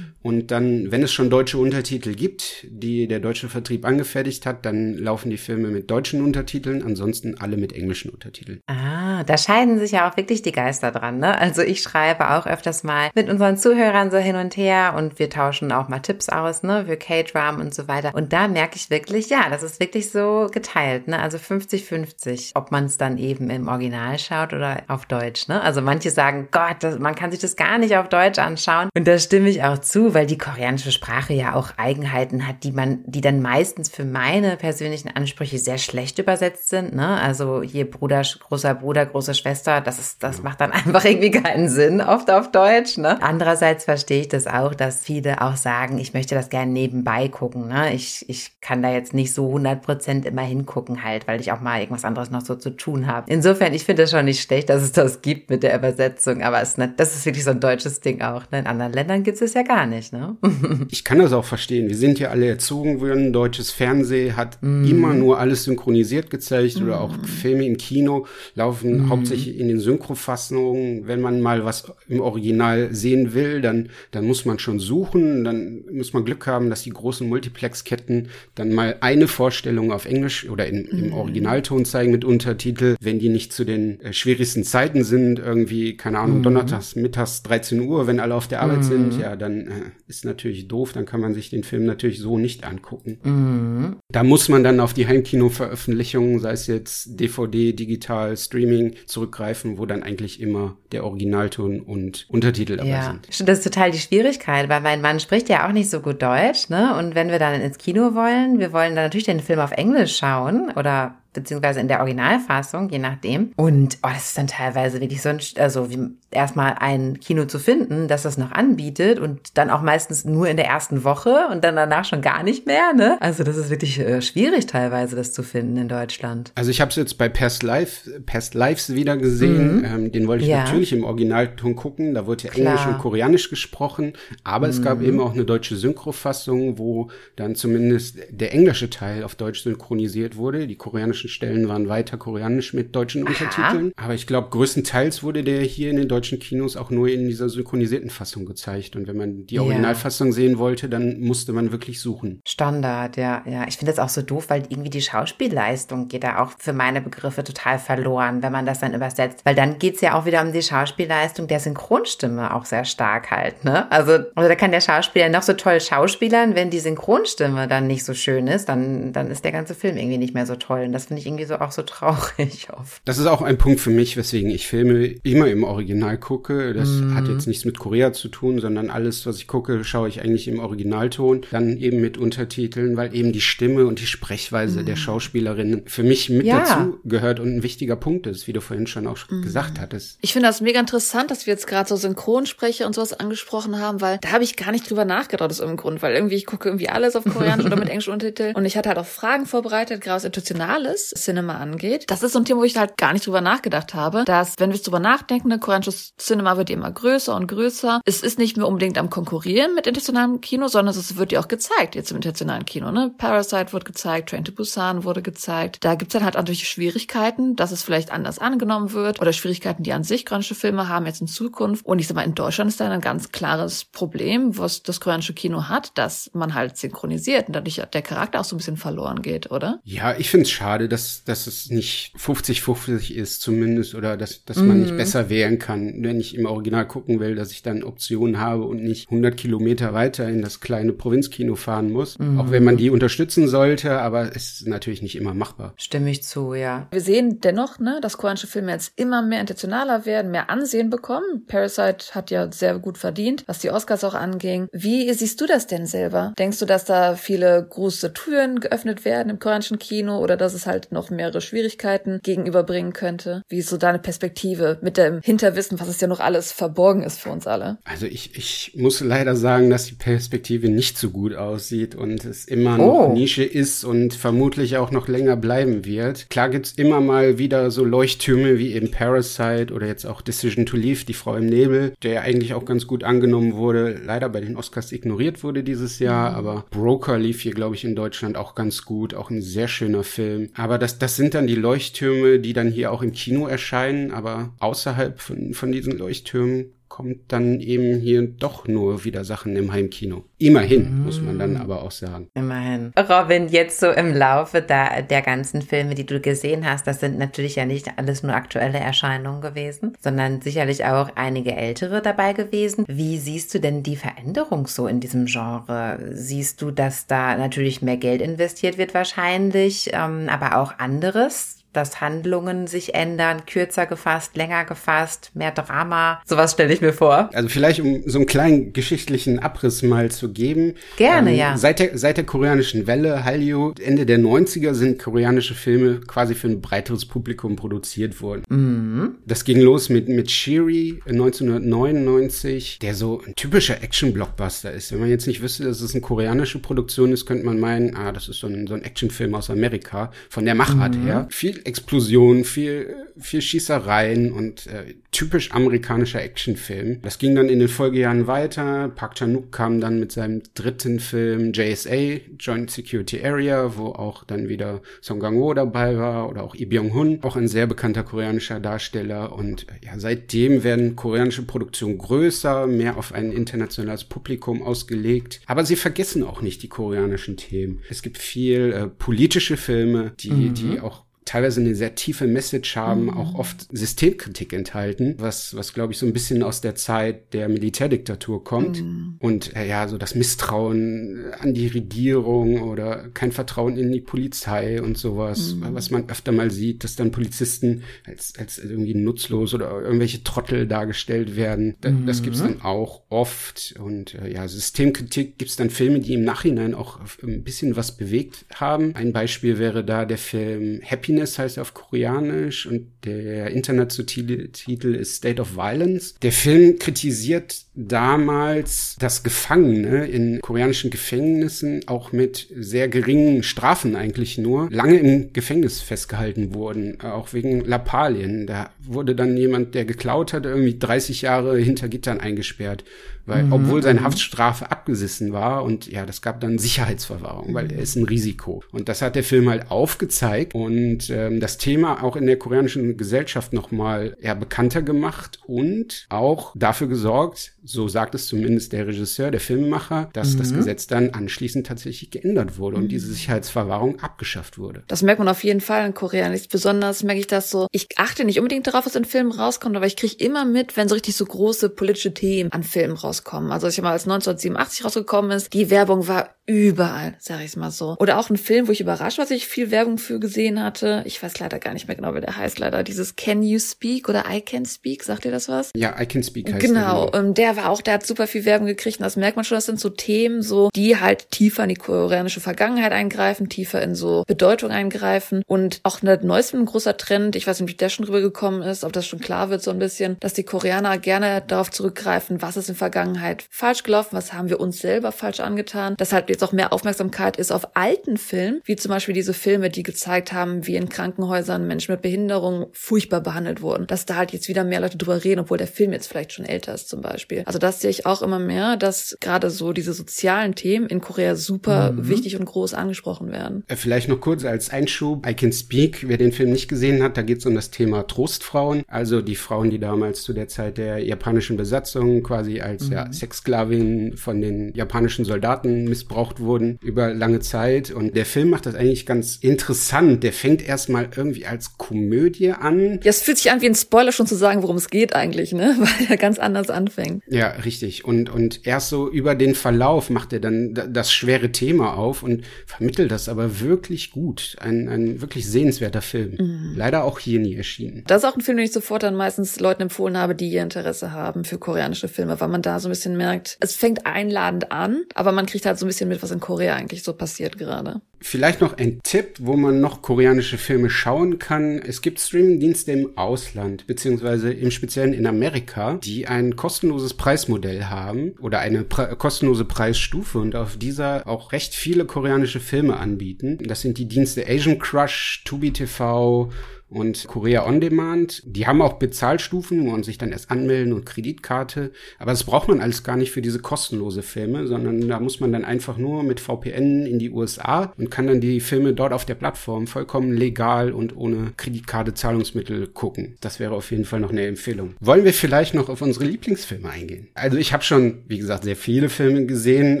Und dann, wenn es schon deutsche Untertitel gibt, die der deutsche Vertrieb angefertigt hat, dann laufen die Filme mit deutschen Untertiteln, ansonsten alle mit englischen Untertiteln. Ah, da scheiden sich ja auch wirklich die Geister dran, ne? Also ich schreibe auch öfters mal mit unseren Zuhörern so hin und her und wir tauschen auch mal Tipps aus, ne, für K-Drum und so weiter. Und da merke ich wirklich, ja, das ist wirklich so geteilt, ne? Also 50-50, ob man es dann eben im Original schaut oder auf Deutsch, ne? Also manche sagen, Gott, das, man kann sich das gar nicht auf Deutsch anschauen. Und da stimme ich auch zu, weil die koreanische Sprache ja auch Eigenheiten hat, die man, die dann meistens für meine persönlichen Ansprüche sehr schlecht übersetzt sind. Ne? Also hier Bruder, großer Bruder, große Schwester, das ist, das macht dann einfach irgendwie keinen Sinn oft auf Deutsch. Ne? Andererseits verstehe ich das auch, dass viele auch sagen, ich möchte das gerne nebenbei gucken. Ne? Ich, ich kann da jetzt nicht so 100 Prozent immer hingucken halt, weil ich auch mal irgendwas anderes noch so zu tun habe. Insofern, ich finde es schon nicht schlecht, dass es das gibt mit der Übersetzung, aber es, das ist wirklich so ein deutsches Ding auch. Ne? In anderen Ländern gibt es ja gar nicht. Ne? ich kann das auch verstehen. Wir sind ja alle erzogen worden. Deutsches Fernsehen hat mm. immer nur alles synchronisiert gezeigt mm. oder auch mm. Filme im Kino laufen mm. hauptsächlich in den Synchrofassungen. Wenn man mal was im Original sehen will, dann, dann muss man schon suchen. Dann muss man Glück haben, dass die großen Multiplex-Ketten dann mal eine Vorstellung auf Englisch oder in, im mm. Originalton zeigen mit Untertitel. Wenn die nicht zu den äh, schwierigsten Zeiten sind, irgendwie, keine Ahnung, mm. donnerstags, mittags 13 Uhr, wenn alle auf der Arbeit sind, ja, dann äh, ist natürlich doof. Dann kann man sich den Film natürlich so nicht angucken. Mhm. Da muss man dann auf die Heimkino-Veröffentlichungen, sei es jetzt DVD, digital, Streaming, zurückgreifen, wo dann eigentlich immer der Originalton und Untertitel dabei ja. sind. Das ist total die Schwierigkeit, weil mein Mann spricht ja auch nicht so gut Deutsch, ne? Und wenn wir dann ins Kino wollen, wir wollen dann natürlich den Film auf Englisch schauen oder beziehungsweise in der Originalfassung, je nachdem. Und oh, das ist dann teilweise wirklich so ein, also wie erstmal ein Kino zu finden, das das noch anbietet und dann auch meistens nur in der ersten Woche und dann danach schon gar nicht mehr, ne? Also das ist wirklich äh, schwierig teilweise, das zu finden in Deutschland. Also ich habe es jetzt bei Past Life, Past Lives wieder gesehen. Mhm. Ähm, den wollte ich ja. natürlich im Originalton gucken. Da wurde ja Klar. Englisch und Koreanisch gesprochen, aber mhm. es gab mhm. eben auch eine deutsche Synchrofassung, wo dann zumindest der englische Teil auf Deutsch synchronisiert wurde. Die koreanischen Stellen waren weiter koreanisch mit deutschen Aha. Untertiteln. Aber ich glaube, größtenteils wurde der hier in den deutschen Kinos auch nur in dieser synchronisierten Fassung gezeigt. Und wenn man die Originalfassung ja. sehen wollte, dann musste man wirklich suchen. Standard, ja, ja. Ich finde das auch so doof, weil irgendwie die Schauspielleistung geht da auch für meine Begriffe total verloren, wenn man das dann übersetzt. Weil dann geht's ja auch wieder um die Schauspielleistung der Synchronstimme auch sehr stark halt, ne? Also, also da kann der Schauspieler noch so toll schauspielern, wenn die Synchronstimme dann nicht so schön ist, dann, dann ist der ganze Film irgendwie nicht mehr so toll. Und das finde ich irgendwie so auch so traurig oft. Das ist auch ein Punkt für mich, weswegen ich Filme immer im Original gucke. Das mm. hat jetzt nichts mit Korea zu tun, sondern alles, was ich gucke, schaue ich eigentlich im Originalton. Dann eben mit Untertiteln, weil eben die Stimme und die Sprechweise mm. der Schauspielerinnen für mich mit ja. dazu gehört und ein wichtiger Punkt ist, wie du vorhin schon auch mm. gesagt hattest. Ich finde das mega interessant, dass wir jetzt gerade so Synchronsprecher und sowas angesprochen haben, weil da habe ich gar nicht drüber nachgedacht aus irgendeinem Grund, weil irgendwie ich gucke irgendwie alles auf Koreanisch oder mit englischen Untertiteln und ich hatte halt auch Fragen vorbereitet, gerade was Institutionales Cinema angeht. Das ist so ein Thema, wo ich halt gar nicht drüber nachgedacht habe, dass, wenn wir drüber nachdenken, ne, koreanisches Cinema wird immer größer und größer. Es ist nicht mehr unbedingt am Konkurrieren mit internationalem Kino, sondern es wird ja auch gezeigt jetzt im internationalen Kino. Ne? Parasite wurde gezeigt, Train to Busan wurde gezeigt. Da gibt's dann halt natürlich Schwierigkeiten, dass es vielleicht anders angenommen wird oder Schwierigkeiten, die an sich koreanische Filme haben jetzt in Zukunft. Und ich sag mal, in Deutschland ist da ein ganz klares Problem, was das koreanische Kino hat, dass man halt synchronisiert und dadurch der Charakter auch so ein bisschen verloren geht, oder? Ja, ich finde es schade, dass dass, es nicht 50-50 ist zumindest oder dass, dass man nicht mhm. besser wählen kann, wenn ich im Original gucken will, dass ich dann Optionen habe und nicht 100 Kilometer weiter in das kleine Provinzkino fahren muss. Mm. Auch wenn man die unterstützen sollte, aber es ist natürlich nicht immer machbar. Stimme ich zu, ja. Wir sehen dennoch, ne, dass koreanische Filme jetzt immer mehr internationaler werden, mehr Ansehen bekommen. Parasite hat ja sehr gut verdient, was die Oscars auch anging. Wie siehst du das denn selber? Denkst du, dass da viele große Türen geöffnet werden im koreanischen Kino oder dass es halt noch mehrere Schwierigkeiten gegenüberbringen könnte? Wie ist so deine Perspektive mit dem Hinterwissen, was es ja noch alles verborgen ist für uns alle? Also ich, ich muss leider sagen, dass die Perspektive nicht so gut aussieht und es immer noch oh. Nische ist und vermutlich auch noch länger bleiben wird. Klar gibt's immer mal wieder so Leuchttürme wie eben Parasite oder jetzt auch Decision to Leave, die Frau im Nebel, der eigentlich auch ganz gut angenommen wurde, leider bei den Oscars ignoriert wurde dieses Jahr, mhm. aber Broker lief hier, glaube ich, in Deutschland auch ganz gut, auch ein sehr schöner Film. Aber das, das sind dann die Leuchttürme, die dann hier auch im Kino erscheinen, aber außerhalb von, von diesen Leuchttürmen kommt dann eben hier doch nur wieder Sachen im Heimkino. Immerhin, mm. muss man dann aber auch sagen. Immerhin. Robin, jetzt so im Laufe der, der ganzen Filme, die du gesehen hast, das sind natürlich ja nicht alles nur aktuelle Erscheinungen gewesen, sondern sicherlich auch einige ältere dabei gewesen. Wie siehst du denn die Veränderung so in diesem Genre? Siehst du, dass da natürlich mehr Geld investiert wird wahrscheinlich, ähm, aber auch anderes? Dass Handlungen sich ändern, kürzer gefasst, länger gefasst, mehr Drama. Sowas stelle ich mir vor. Also vielleicht, um so einen kleinen geschichtlichen Abriss mal zu geben. Gerne, ähm, ja. Seit der, seit der koreanischen Welle, Hallyu, Ende der 90er sind koreanische Filme quasi für ein breiteres Publikum produziert worden. Mhm. Das ging los mit, mit Shiri 1999, der so ein typischer Action-Blockbuster ist. Wenn man jetzt nicht wüsste, dass es eine koreanische Produktion ist, könnte man meinen, ah, das ist so ein, so ein Actionfilm aus Amerika, von der Machart mhm. her. Viel Explosion, viel, viel Schießereien und äh, typisch amerikanischer Actionfilm. Das ging dann in den Folgejahren weiter. Park Chan-wook kam dann mit seinem dritten Film JSA, Joint Security Area, wo auch dann wieder Song Gang-ho dabei war oder auch Lee Byung-hun, auch ein sehr bekannter koreanischer Darsteller. Und ja, seitdem werden koreanische Produktionen größer, mehr auf ein internationales Publikum ausgelegt. Aber sie vergessen auch nicht die koreanischen Themen. Es gibt viel äh, politische Filme, die, mhm. die auch teilweise eine sehr tiefe Message haben, mhm. auch oft Systemkritik enthalten, was, was glaube ich so ein bisschen aus der Zeit der Militärdiktatur kommt. Mhm. Und äh, ja, so das Misstrauen an die Regierung oder kein Vertrauen in die Polizei und sowas, mhm. was man öfter mal sieht, dass dann Polizisten als, als irgendwie nutzlos oder irgendwelche Trottel dargestellt werden. Da, das gibt's mhm. dann auch oft. Und äh, ja, Systemkritik gibt's dann Filme, die im Nachhinein auch ein bisschen was bewegt haben. Ein Beispiel wäre da der Film Happy Happiness heißt auf Koreanisch und der Internettitel ist State of Violence. Der Film kritisiert damals, dass Gefangene in koreanischen Gefängnissen auch mit sehr geringen Strafen eigentlich nur lange im Gefängnis festgehalten wurden, auch wegen Lappalien. Da wurde dann jemand, der geklaut hat, irgendwie 30 Jahre hinter Gittern eingesperrt weil mhm. obwohl seine. Haftstrafe abgesessen war und ja, das gab dann Sicherheitsverwahrung, weil er ist ein Risiko. Und das hat der Film halt aufgezeigt und ähm, das Thema auch in der koreanischen Gesellschaft nochmal eher bekannter gemacht und auch dafür gesorgt, so sagt es zumindest der Regisseur, der Filmemacher, dass mhm. das Gesetz dann anschließend tatsächlich geändert wurde und diese Sicherheitsverwahrung abgeschafft wurde. Das merkt man auf jeden Fall in Korea. Nicht besonders merke ich das so. Ich achte nicht unbedingt darauf, was in Filmen rauskommt, aber ich kriege immer mit, wenn so richtig so große politische Themen an Filmen rauskommen rauskommen. Also ich mal als 1987 rausgekommen ist, die Werbung war überall, sag ich mal so. Oder auch ein Film, wo ich überrascht war, dass ich viel Werbung für gesehen hatte. Ich weiß leider gar nicht mehr genau, wie der heißt leider. Dieses Can You Speak oder I Can Speak, sagt ihr das was? Ja, I Can Speak heißt Genau, der, genau. der war auch, der hat super viel Werbung gekriegt und das merkt man schon, das sind so Themen, so, die halt tiefer in die koreanische Vergangenheit eingreifen, tiefer in so Bedeutung eingreifen und auch der neueste ein großer Trend, ich weiß nicht, wie der schon drüber gekommen ist, ob das schon klar wird so ein bisschen, dass die Koreaner gerne darauf zurückgreifen, was ist in Vergangenheit falsch gelaufen, was haben wir uns selber falsch angetan, dass halt jetzt auch mehr Aufmerksamkeit ist auf alten Filmen, wie zum Beispiel diese Filme, die gezeigt haben, wie in Krankenhäusern Menschen mit Behinderung furchtbar behandelt wurden. Dass da halt jetzt wieder mehr Leute drüber reden, obwohl der Film jetzt vielleicht schon älter ist zum Beispiel. Also das sehe ich auch immer mehr, dass gerade so diese sozialen Themen in Korea super mhm. wichtig und groß angesprochen werden. Äh, vielleicht noch kurz als Einschub, I Can Speak, wer den Film nicht gesehen hat, da geht es um das Thema Trostfrauen, also die Frauen, die damals zu der Zeit der japanischen Besatzung quasi als mhm. ja, Sexsklavinnen von den japanischen Soldaten missbraucht wurden wurden über lange Zeit. Und der Film macht das eigentlich ganz interessant. Der fängt erstmal irgendwie als Komödie an. Ja, es fühlt sich an wie ein Spoiler schon zu sagen, worum es geht eigentlich, ne? Weil er ganz anders anfängt. Ja, richtig. Und, und erst so über den Verlauf macht er dann das schwere Thema auf und vermittelt das aber wirklich gut. Ein, ein wirklich sehenswerter Film. Mhm. Leider auch hier nie erschienen. Das ist auch ein Film, den ich sofort dann meistens Leuten empfohlen habe, die ihr Interesse haben für koreanische Filme, weil man da so ein bisschen merkt, es fängt einladend an, aber man kriegt halt so ein bisschen mit, was in Korea eigentlich so passiert gerade. Vielleicht noch ein Tipp, wo man noch koreanische Filme schauen kann. Es gibt Streamingdienste im Ausland, beziehungsweise im Speziellen in Amerika, die ein kostenloses Preismodell haben oder eine pre kostenlose Preisstufe und auf dieser auch recht viele koreanische Filme anbieten. Das sind die Dienste Asian Crush, Tubi TV, und Korea On Demand. Die haben auch Bezahlstufen, wo man sich dann erst anmelden und Kreditkarte. Aber das braucht man alles gar nicht für diese kostenlose Filme, sondern da muss man dann einfach nur mit VPN in die USA und kann dann die Filme dort auf der Plattform vollkommen legal und ohne Kreditkarte Zahlungsmittel gucken. Das wäre auf jeden Fall noch eine Empfehlung. Wollen wir vielleicht noch auf unsere Lieblingsfilme eingehen? Also ich habe schon, wie gesagt, sehr viele Filme gesehen,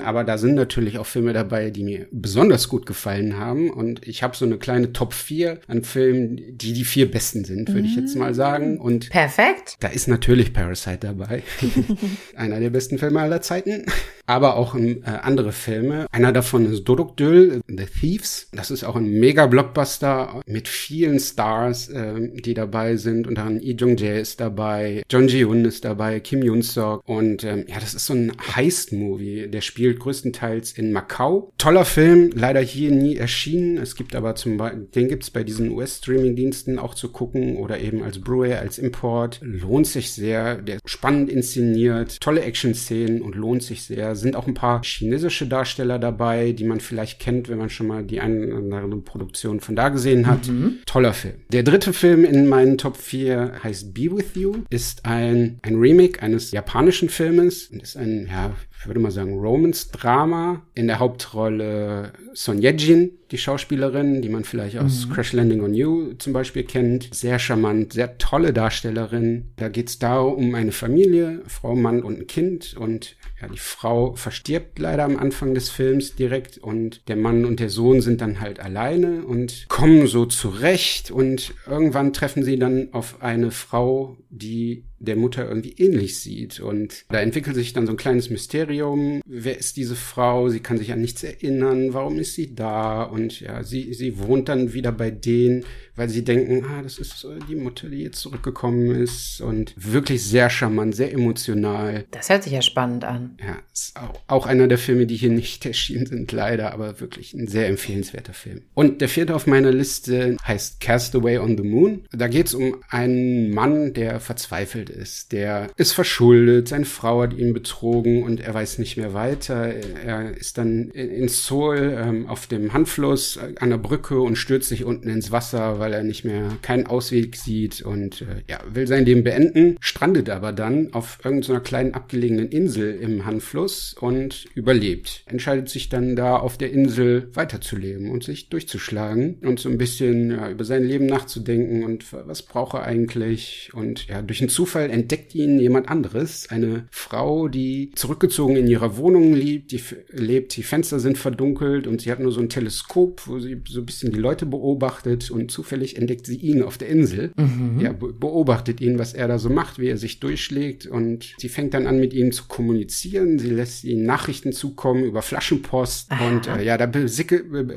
aber da sind natürlich auch Filme dabei, die mir besonders gut gefallen haben. Und ich habe so eine kleine Top 4 an Filmen, die die die vier besten sind, würde ich jetzt mal sagen. Und Perfekt. da ist natürlich Parasite dabei. Einer der besten Filme aller Zeiten. Aber auch ähm, äh, andere Filme. Einer davon ist Dodok Dül, The Thieves. Das ist auch ein Mega-Blockbuster mit vielen Stars, äh, die dabei sind. Und dann Lee Jung Jae ist dabei, John Ji-Hoon ist dabei, Kim Yoon-sok. Und ähm, ja, das ist so ein Heist-Movie. Der spielt größtenteils in Macau. Toller Film, leider hier nie erschienen. Es gibt aber zum Beispiel, den gibt's bei diesen US-Streaming-Diensten auch zu gucken oder eben als Blu-ray, als Import. Lohnt sich sehr. Der ist spannend inszeniert, tolle Action-Szenen und lohnt sich sehr. Sind auch ein paar chinesische Darsteller dabei, die man vielleicht kennt, wenn man schon mal die eine oder andere Produktion von da gesehen hat. Toller Film. Der dritte Film in meinen Top 4 heißt Be With You, ist ein, ein Remake eines japanischen Filmes und ist ein, ja, ich würde mal sagen, Romance-Drama. In der Hauptrolle Son Ye-jin, die Schauspielerin, die man vielleicht aus Crash Landing on You zum Beispiel kennt. Sehr charmant, sehr tolle Darstellerin. Da geht es da um eine Familie, Frau, Mann und ein Kind. Und ja, die Frau verstirbt leider am Anfang des Films direkt. Und der Mann und der Sohn sind dann halt alleine und kommen so zurecht. Und irgendwann treffen sie dann auf eine Frau, die der Mutter irgendwie ähnlich sieht. Und da entwickelt sich dann so ein kleines Mysterium. Wer ist diese Frau? Sie kann sich an nichts erinnern. Warum ist sie da? Und ja, sie, sie wohnt dann wieder bei denen, weil sie denken, ah, das ist äh, die Mutter, die jetzt zurückgekommen ist. Und wirklich sehr charmant, sehr emotional. Das hört sich ja spannend an. Ja, ist auch, auch einer der Filme, die hier nicht erschienen sind, leider, aber wirklich ein sehr empfehlenswerter Film. Und der vierte auf meiner Liste heißt Castaway on the Moon. Da geht es um einen Mann, der verzweifelt ist. Der ist verschuldet, seine Frau hat ihn betrogen und er weiß nicht mehr weiter. Er ist dann in Seoul ähm, auf dem Handfluss äh, an der Brücke und stürzt sich unten ins Wasser, weil er nicht mehr keinen Ausweg sieht und äh, ja, will sein Leben beenden, strandet aber dann auf irgendeiner kleinen abgelegenen Insel im Handfluss und überlebt. Entscheidet sich dann da auf der Insel weiterzuleben und sich durchzuschlagen und so ein bisschen ja, über sein Leben nachzudenken und was braucht er eigentlich und ja, durch einen Zufall entdeckt ihn jemand anderes, eine Frau, die zurückgezogen in ihrer Wohnung lebt, die lebt, die Fenster sind verdunkelt und sie hat nur so ein Teleskop, wo sie so ein bisschen die Leute beobachtet und zufällig entdeckt sie ihn auf der Insel. Ja, be beobachtet ihn, was er da so macht, wie er sich durchschlägt und sie fängt dann an mit ihm zu kommunizieren. Sie lässt ihm Nachrichten zukommen über Flaschenpost und äh, ja, da be-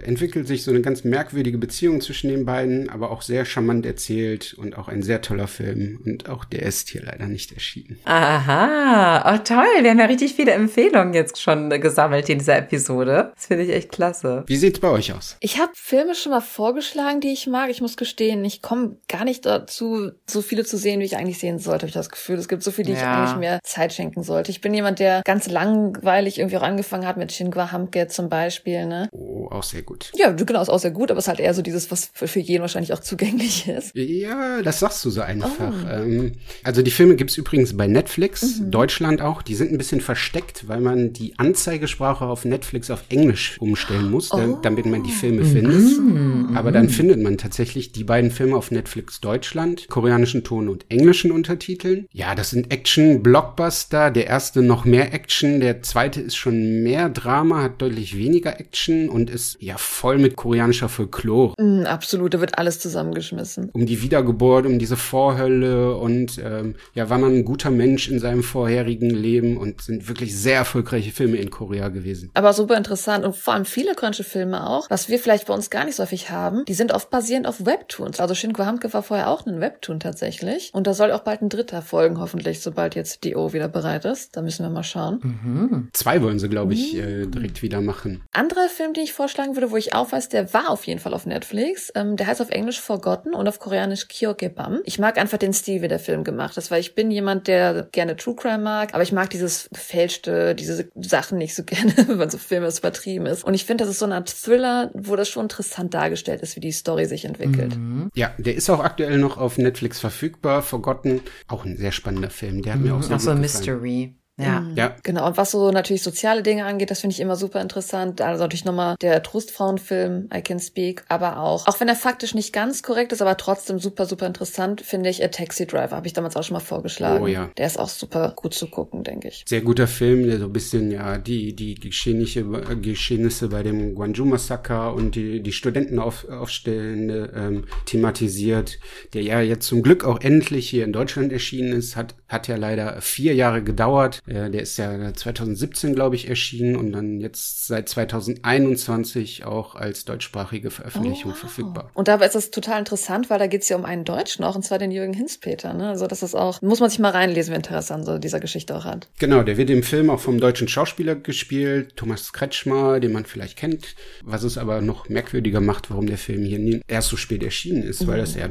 entwickelt sich so eine ganz merkwürdige Beziehung zwischen den beiden, aber auch sehr charmant erzählt und auch ein sehr toller Film und auch der ist hier leider nicht erschienen. Aha, oh toll, wir haben ja richtig viele Empfehlungen jetzt schon äh, gesammelt in dieser Episode. Das finde ich echt klasse. Wie sieht's bei euch aus? Ich habe Filme schon mal vorgeschlagen, die ich mag. Ich muss gestehen, ich komme gar nicht dazu, so viele zu sehen, wie ich eigentlich sehen sollte. Habe ich das Gefühl, es gibt so viele, die ich Ja. eigentlich mehr Zeit schenken sollte. Ich bin jemand, der ganz langweilig irgendwie auch angefangen hat mit Shinhwa Hamke zum Beispiel. Ne? Oh, auch sehr gut. Ja, genau, ist auch sehr gut, aber es ist halt eher so dieses, was für, jeden wahrscheinlich auch zugänglich ist. Ja, das sagst du so einfach. Ähm, also die Filme gibt's übrigens bei Netflix, Deutschland auch. Die sind ein bisschen versteckt, weil man die Anzeigesprache auf Netflix auf Englisch umstellen muss, da, damit man die Filme findet. Aber dann findet man tatsächlich die beiden Filme auf Netflix Deutschland, koreanischen Ton und englischen Untertiteln. Ja, das sind Action-Blockbuster. Der erste noch mehr Action, der zweite ist schon mehr Drama, hat deutlich weniger Action und ist ja voll mit koreanischer Folklore Mm, absolut, da wird alles zusammengeschmissen. um die Wiedergeburt, um diese Vorhölle und ähm, ja, war man ein guter Mensch in seinem vorherigen Leben und sind wirklich sehr erfolgreiche Filme in Korea gewesen. Aber super interessant und vor allem viele koreanische Filme auch, was wir vielleicht bei uns gar nicht so häufig haben, die sind oft basierend auf Webtoons. Also Shinko Hamke war vorher auch ein Webtoon tatsächlich. Und da soll auch bald ein dritter folgen, hoffentlich, sobald jetzt DO wieder bereit ist. Da müssen wir mal schauen. Zwei wollen sie, glaube ich, äh, direkt wieder machen. Anderer Film, den ich vorschlagen würde, wo ich auch weiß, der war auf jeden Fall auf Netflix. Ähm, der heißt auf Englisch Forgotten und auf Koreanisch Kyokebam. Ich mag einfach den Stil, wie der Film gemacht ist, weil ich bin jemand, der gerne True Crime mag, aber ich mag dieses gefälschte, diese Sachen nicht so gerne, wenn so Filme so übertrieben ist. Und ich finde, das ist so eine Art Thriller, wo das schon interessant dargestellt ist, wie die Story sich entwickelt. Ja, der ist auch aktuell noch auf Netflix verfügbar. Forgotten, auch ein sehr spannender Film. Der hat mir auch sehr Auch so gut ein gefallen. Mystery. Ja. Mhm. Ja. Genau. Und was so natürlich soziale Dinge angeht, das finde ich immer super interessant. Also natürlich nochmal der Trostfrauenfilm I Can Speak, aber auch, auch wenn er faktisch nicht ganz korrekt ist, aber trotzdem super, super interessant, finde ich A Taxi Driver. Habe ich damals auch schon mal vorgeschlagen. Oh ja. Der ist auch super gut zu gucken, denke ich. Sehr guter Film, der so ein bisschen ja die, die Geschehnisse, Geschehnisse bei dem Guangzhou-Massaker und die, die Studentenaufstände ähm, thematisiert, der ja jetzt zum Glück auch endlich hier in Deutschland erschienen ist, hat, hat ja leider vier Jahre gedauert. Äh, der ist ja 2017, glaube ich, erschienen und dann jetzt seit 2021 auch als deutschsprachige Veröffentlichung Oh, wow. verfügbar. Und dabei ist das total interessant, weil da geht's ja um einen Deutschen auch, und zwar den Jürgen Hinspeter. Ne? Also das ist auch, muss man sich mal reinlesen, wer Interesse an so dieser Geschichte auch hat. Genau, der wird im Film auch vom deutschen Schauspieler gespielt, Thomas Kretschmer, den man vielleicht kennt. Was es aber noch merkwürdiger macht, warum der Film hier nie, erst so spät erschienen ist, weil das ja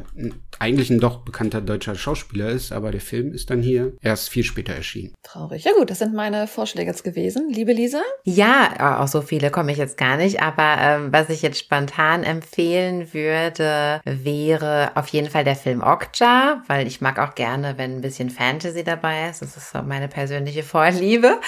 eigentlich ein doch bekannter deutscher Schauspieler ist, aber der Film ist dann hier erst viel später erschienen. Traurig. Ja gut, das sind meine Vorschläge jetzt gewesen. Liebe Lisa? Ja, auch so viele komme ich jetzt gar nicht, aber ähm, was ich jetzt spontan empfehlen würde, wäre auf jeden Fall der Film Okja, weil ich mag auch gerne, wenn ein bisschen Fantasy dabei ist. Das ist so meine persönliche Vorliebe.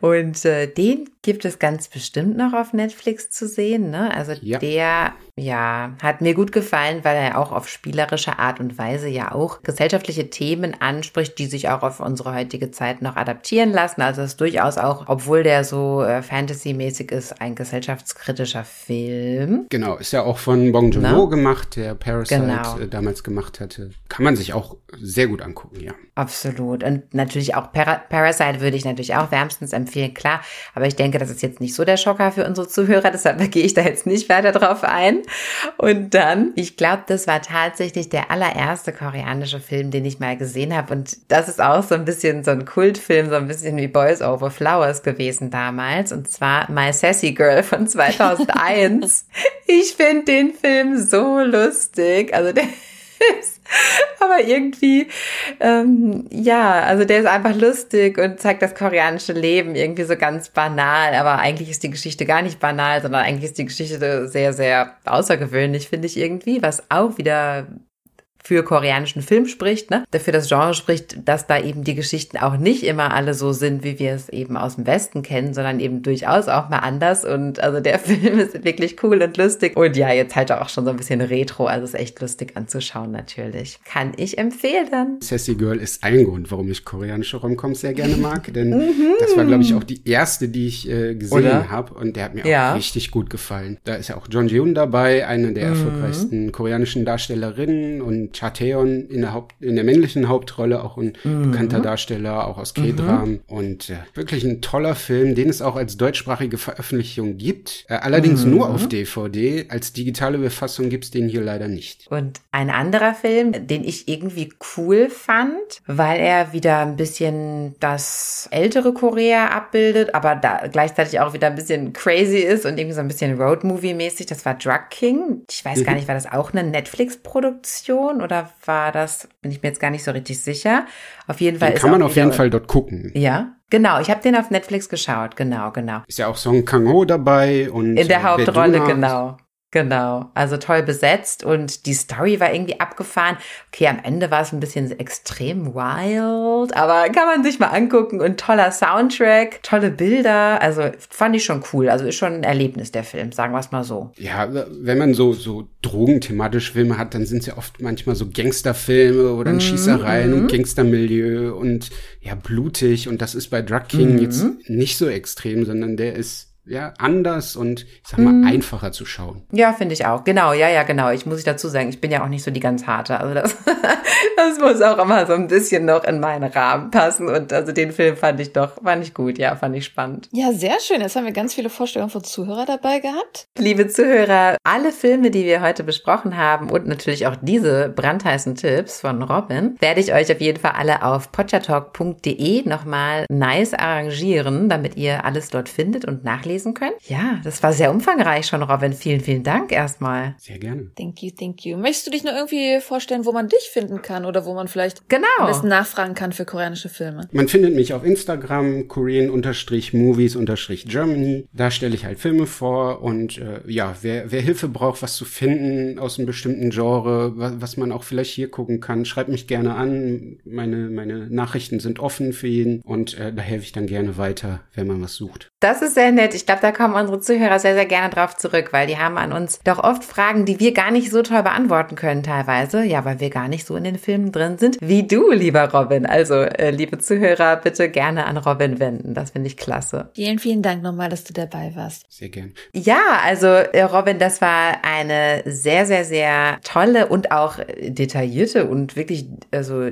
Und äh, den gibt es ganz bestimmt noch auf Netflix zu sehen. Ne? Also Ja. der, ja, hat mir gut gefallen, weil er auch auf spielerische Art und Weise ja auch gesellschaftliche Themen anspricht, die sich auch auf unsere heutige Zeit noch adaptieren lassen. Also es ist durchaus auch, obwohl der so äh, Fantasy-mäßig ist, ein gesellschaftskritischer Film. Genau, ist ja auch von Bong Joon-ho Na? gemacht, der Parasite Genau. äh, damals gemacht hatte. Kann man sich auch sehr gut angucken, ja. Absolut. Und natürlich auch Para Parasite würde ich natürlich auch wärmstens empfehlen, klar. Aber ich denke, das ist jetzt nicht so der Schocker für unsere Zuhörer, deshalb gehe ich da jetzt nicht weiter drauf ein. Und dann, ich glaube, das war tatsächlich der allererste koreanische Film, den ich mal gesehen habe. Und das ist auch so ein bisschen so ein Kultfilm, so ein bisschen wie Boys Over Flowers gewesen damals. Und zwar My Sassy Girl von 2001. ich finde den Film so lustig. Also der ist aber irgendwie, ähm, ja, also der ist einfach lustig und zeigt das koreanische Leben irgendwie so ganz banal. Aber eigentlich ist die Geschichte gar nicht banal, sondern eigentlich ist die Geschichte sehr, sehr außergewöhnlich, finde ich irgendwie, was auch wieder für koreanischen Film spricht, ne? Dafür das Genre spricht, dass da eben die Geschichten auch nicht immer alle so sind, wie wir es eben aus dem Westen kennen, sondern eben durchaus auch mal anders. Und also der Film ist wirklich cool und lustig. Und ja, jetzt halt auch schon so ein bisschen retro, also ist echt lustig anzuschauen natürlich. Kann ich empfehlen. Sassy Girl ist ein Grund, warum ich koreanische Romcoms sehr gerne mag, denn das war, glaube ich, auch die erste, die ich äh, gesehen habe und der hat mir Ja. auch richtig gut gefallen. Da ist ja auch John Jeon dabei, eine der erfolgreichsten koreanischen Darstellerinnen und Cha Taeyeon in der Haupt in der männlichen Hauptrolle, auch ein bekannter Darsteller, auch aus K-Dramen und äh, wirklich ein toller Film, den es auch als deutschsprachige Veröffentlichung gibt, äh, allerdings nur auf DVD. Als digitale Befassung gibt's den hier leider nicht. Und ein anderer Film, den ich irgendwie cool fand, weil er wieder ein bisschen das ältere Korea abbildet, aber da gleichzeitig auch wieder ein bisschen crazy ist und irgendwie so ein bisschen Roadmovie-mäßig, das war Drug King. Ich weiß gar nicht, war das auch eine Netflix-Produktion oder war das, bin ich mir jetzt gar nicht so richtig sicher. Auf jeden Fall Den kann man auf jeden Fall dort gucken. Ja, genau. Ich habe den auf Netflix geschaut. Genau, genau. Ist ja auch Song Kang-ho dabei und In der äh, Hauptrolle, Beduna. genau. Genau. Also toll besetzt und die Story war irgendwie abgefahren. Okay, am Ende war es ein bisschen extrem wild, aber kann man sich mal angucken und toller Soundtrack, tolle Bilder. Also fand ich schon cool. Also ist schon ein Erlebnis der Film, sagen wir es mal so. Ja, wenn man so, so drogenthematische Filme hat, dann sind es ja oft manchmal so Gangsterfilme oder Mhm, Schießereien und Gangstermilieu und ja, blutig. Und das ist bei Drug King Mhm. jetzt nicht so extrem, sondern der ist ja anders und ich sag mal Mhm. einfacher zu schauen. Ja, finde ich auch. Genau, ja, ja, genau. Ich muss ich dazu sagen, ich bin ja auch nicht so die ganz harte. Also das, das muss auch immer so ein bisschen noch in meinen Rahmen passen. Und also den Film fand ich doch, fand ich gut, ja, fand ich spannend. Ja, sehr schön. Jetzt haben wir ganz viele Vorstellungen von Zuhörer dabei gehabt. Liebe Zuhörer, alle Filme, die wir heute besprochen haben und natürlich auch diese brandheißen Tipps von Robin, werde ich euch auf jeden Fall alle auf potchatalk.de nochmal nice arrangieren, damit ihr alles dort findet und nachlesen nachlesen könnt. Ja, das war sehr umfangreich schon, Robin. Vielen, vielen Dank erstmal. Sehr gerne. Thank you, thank you. Möchtest du dich nur irgendwie vorstellen, wo man dich finden kann oder wo man vielleicht genau. ein bisschen nachfragen kann für koreanische Filme? Man findet mich auf Instagram, Korean-Movies-Germany. Da stelle ich halt Filme vor und äh, ja, wer, wer Hilfe braucht, was zu finden aus einem bestimmten Genre, was, was man auch vielleicht hier gucken kann, schreibt mich gerne an. Meine, meine Nachrichten sind offen für jeden und äh, da helfe ich dann gerne weiter, wenn man was sucht. Das ist sehr nett. Ich glaube, da kommen unsere Zuhörer sehr, sehr gerne drauf zurück, weil die haben an uns doch oft Fragen, die wir gar nicht so toll beantworten können teilweise. Ja, weil wir gar nicht so in den Filmen drin sind wie du, lieber Robin. Also, äh, liebe Zuhörer, bitte gerne an Robin wenden. Das finde ich klasse. Vielen, vielen Dank nochmal, dass du dabei warst. Sehr gern. Ja, also äh, Robin, das war eine sehr, sehr, sehr tolle und auch detaillierte und wirklich, also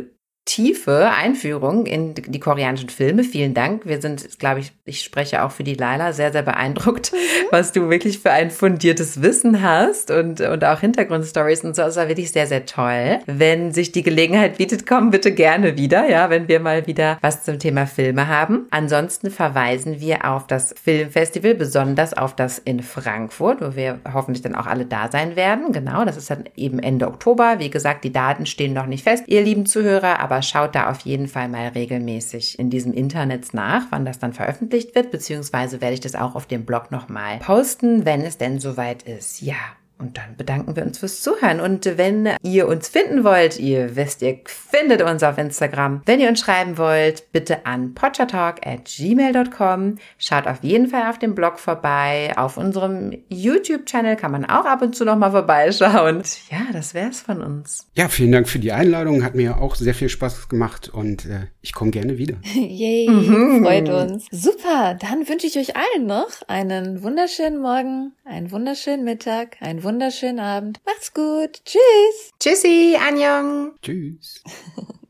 tiefe Einführung in die koreanischen Filme. Vielen Dank. Wir sind, glaube ich, ich spreche auch für die Laila, sehr, sehr beeindruckt, mhm. was du wirklich für ein fundiertes Wissen hast und, und auch Hintergrundstories und so. Das war wirklich sehr, sehr toll. Wenn sich die Gelegenheit bietet, komm bitte gerne wieder, ja, wenn wir mal wieder was zum Thema Filme haben. Ansonsten verweisen wir auf das Filmfestival, besonders auf das in Frankfurt, wo wir hoffentlich dann auch alle da sein werden. Genau, das ist dann eben Ende Oktober. Wie gesagt, die Daten stehen noch nicht fest, ihr lieben Zuhörer, aber schaut da auf jeden Fall mal regelmäßig in diesem Internet nach, wann das dann veröffentlicht wird, beziehungsweise werde ich das auch auf dem Blog nochmal posten, wenn es denn soweit ist. Ja, und dann bedanken wir uns fürs Zuhören. Und wenn ihr uns finden wollt, ihr wisst, ihr findet uns auf Instagram. Wenn ihr uns schreiben wollt, bitte an pottertalk at gmail.com. Schaut auf jeden Fall auf dem Blog vorbei. Auf unserem YouTube-Channel kann man auch ab und zu nochmal vorbeischauen. Und ja, das wär's von uns. Ja, vielen Dank für die Einladung. Hat mir auch sehr viel Spaß gemacht und äh, ich komme gerne wieder. Yay, mhm. freut uns. Super, dann wünsche ich euch allen noch einen wunderschönen Morgen, einen wunderschönen Mittag, einen wunderschönen Abend. Macht's gut. Tschüss. Tschüssi, Anjong. Tschüss.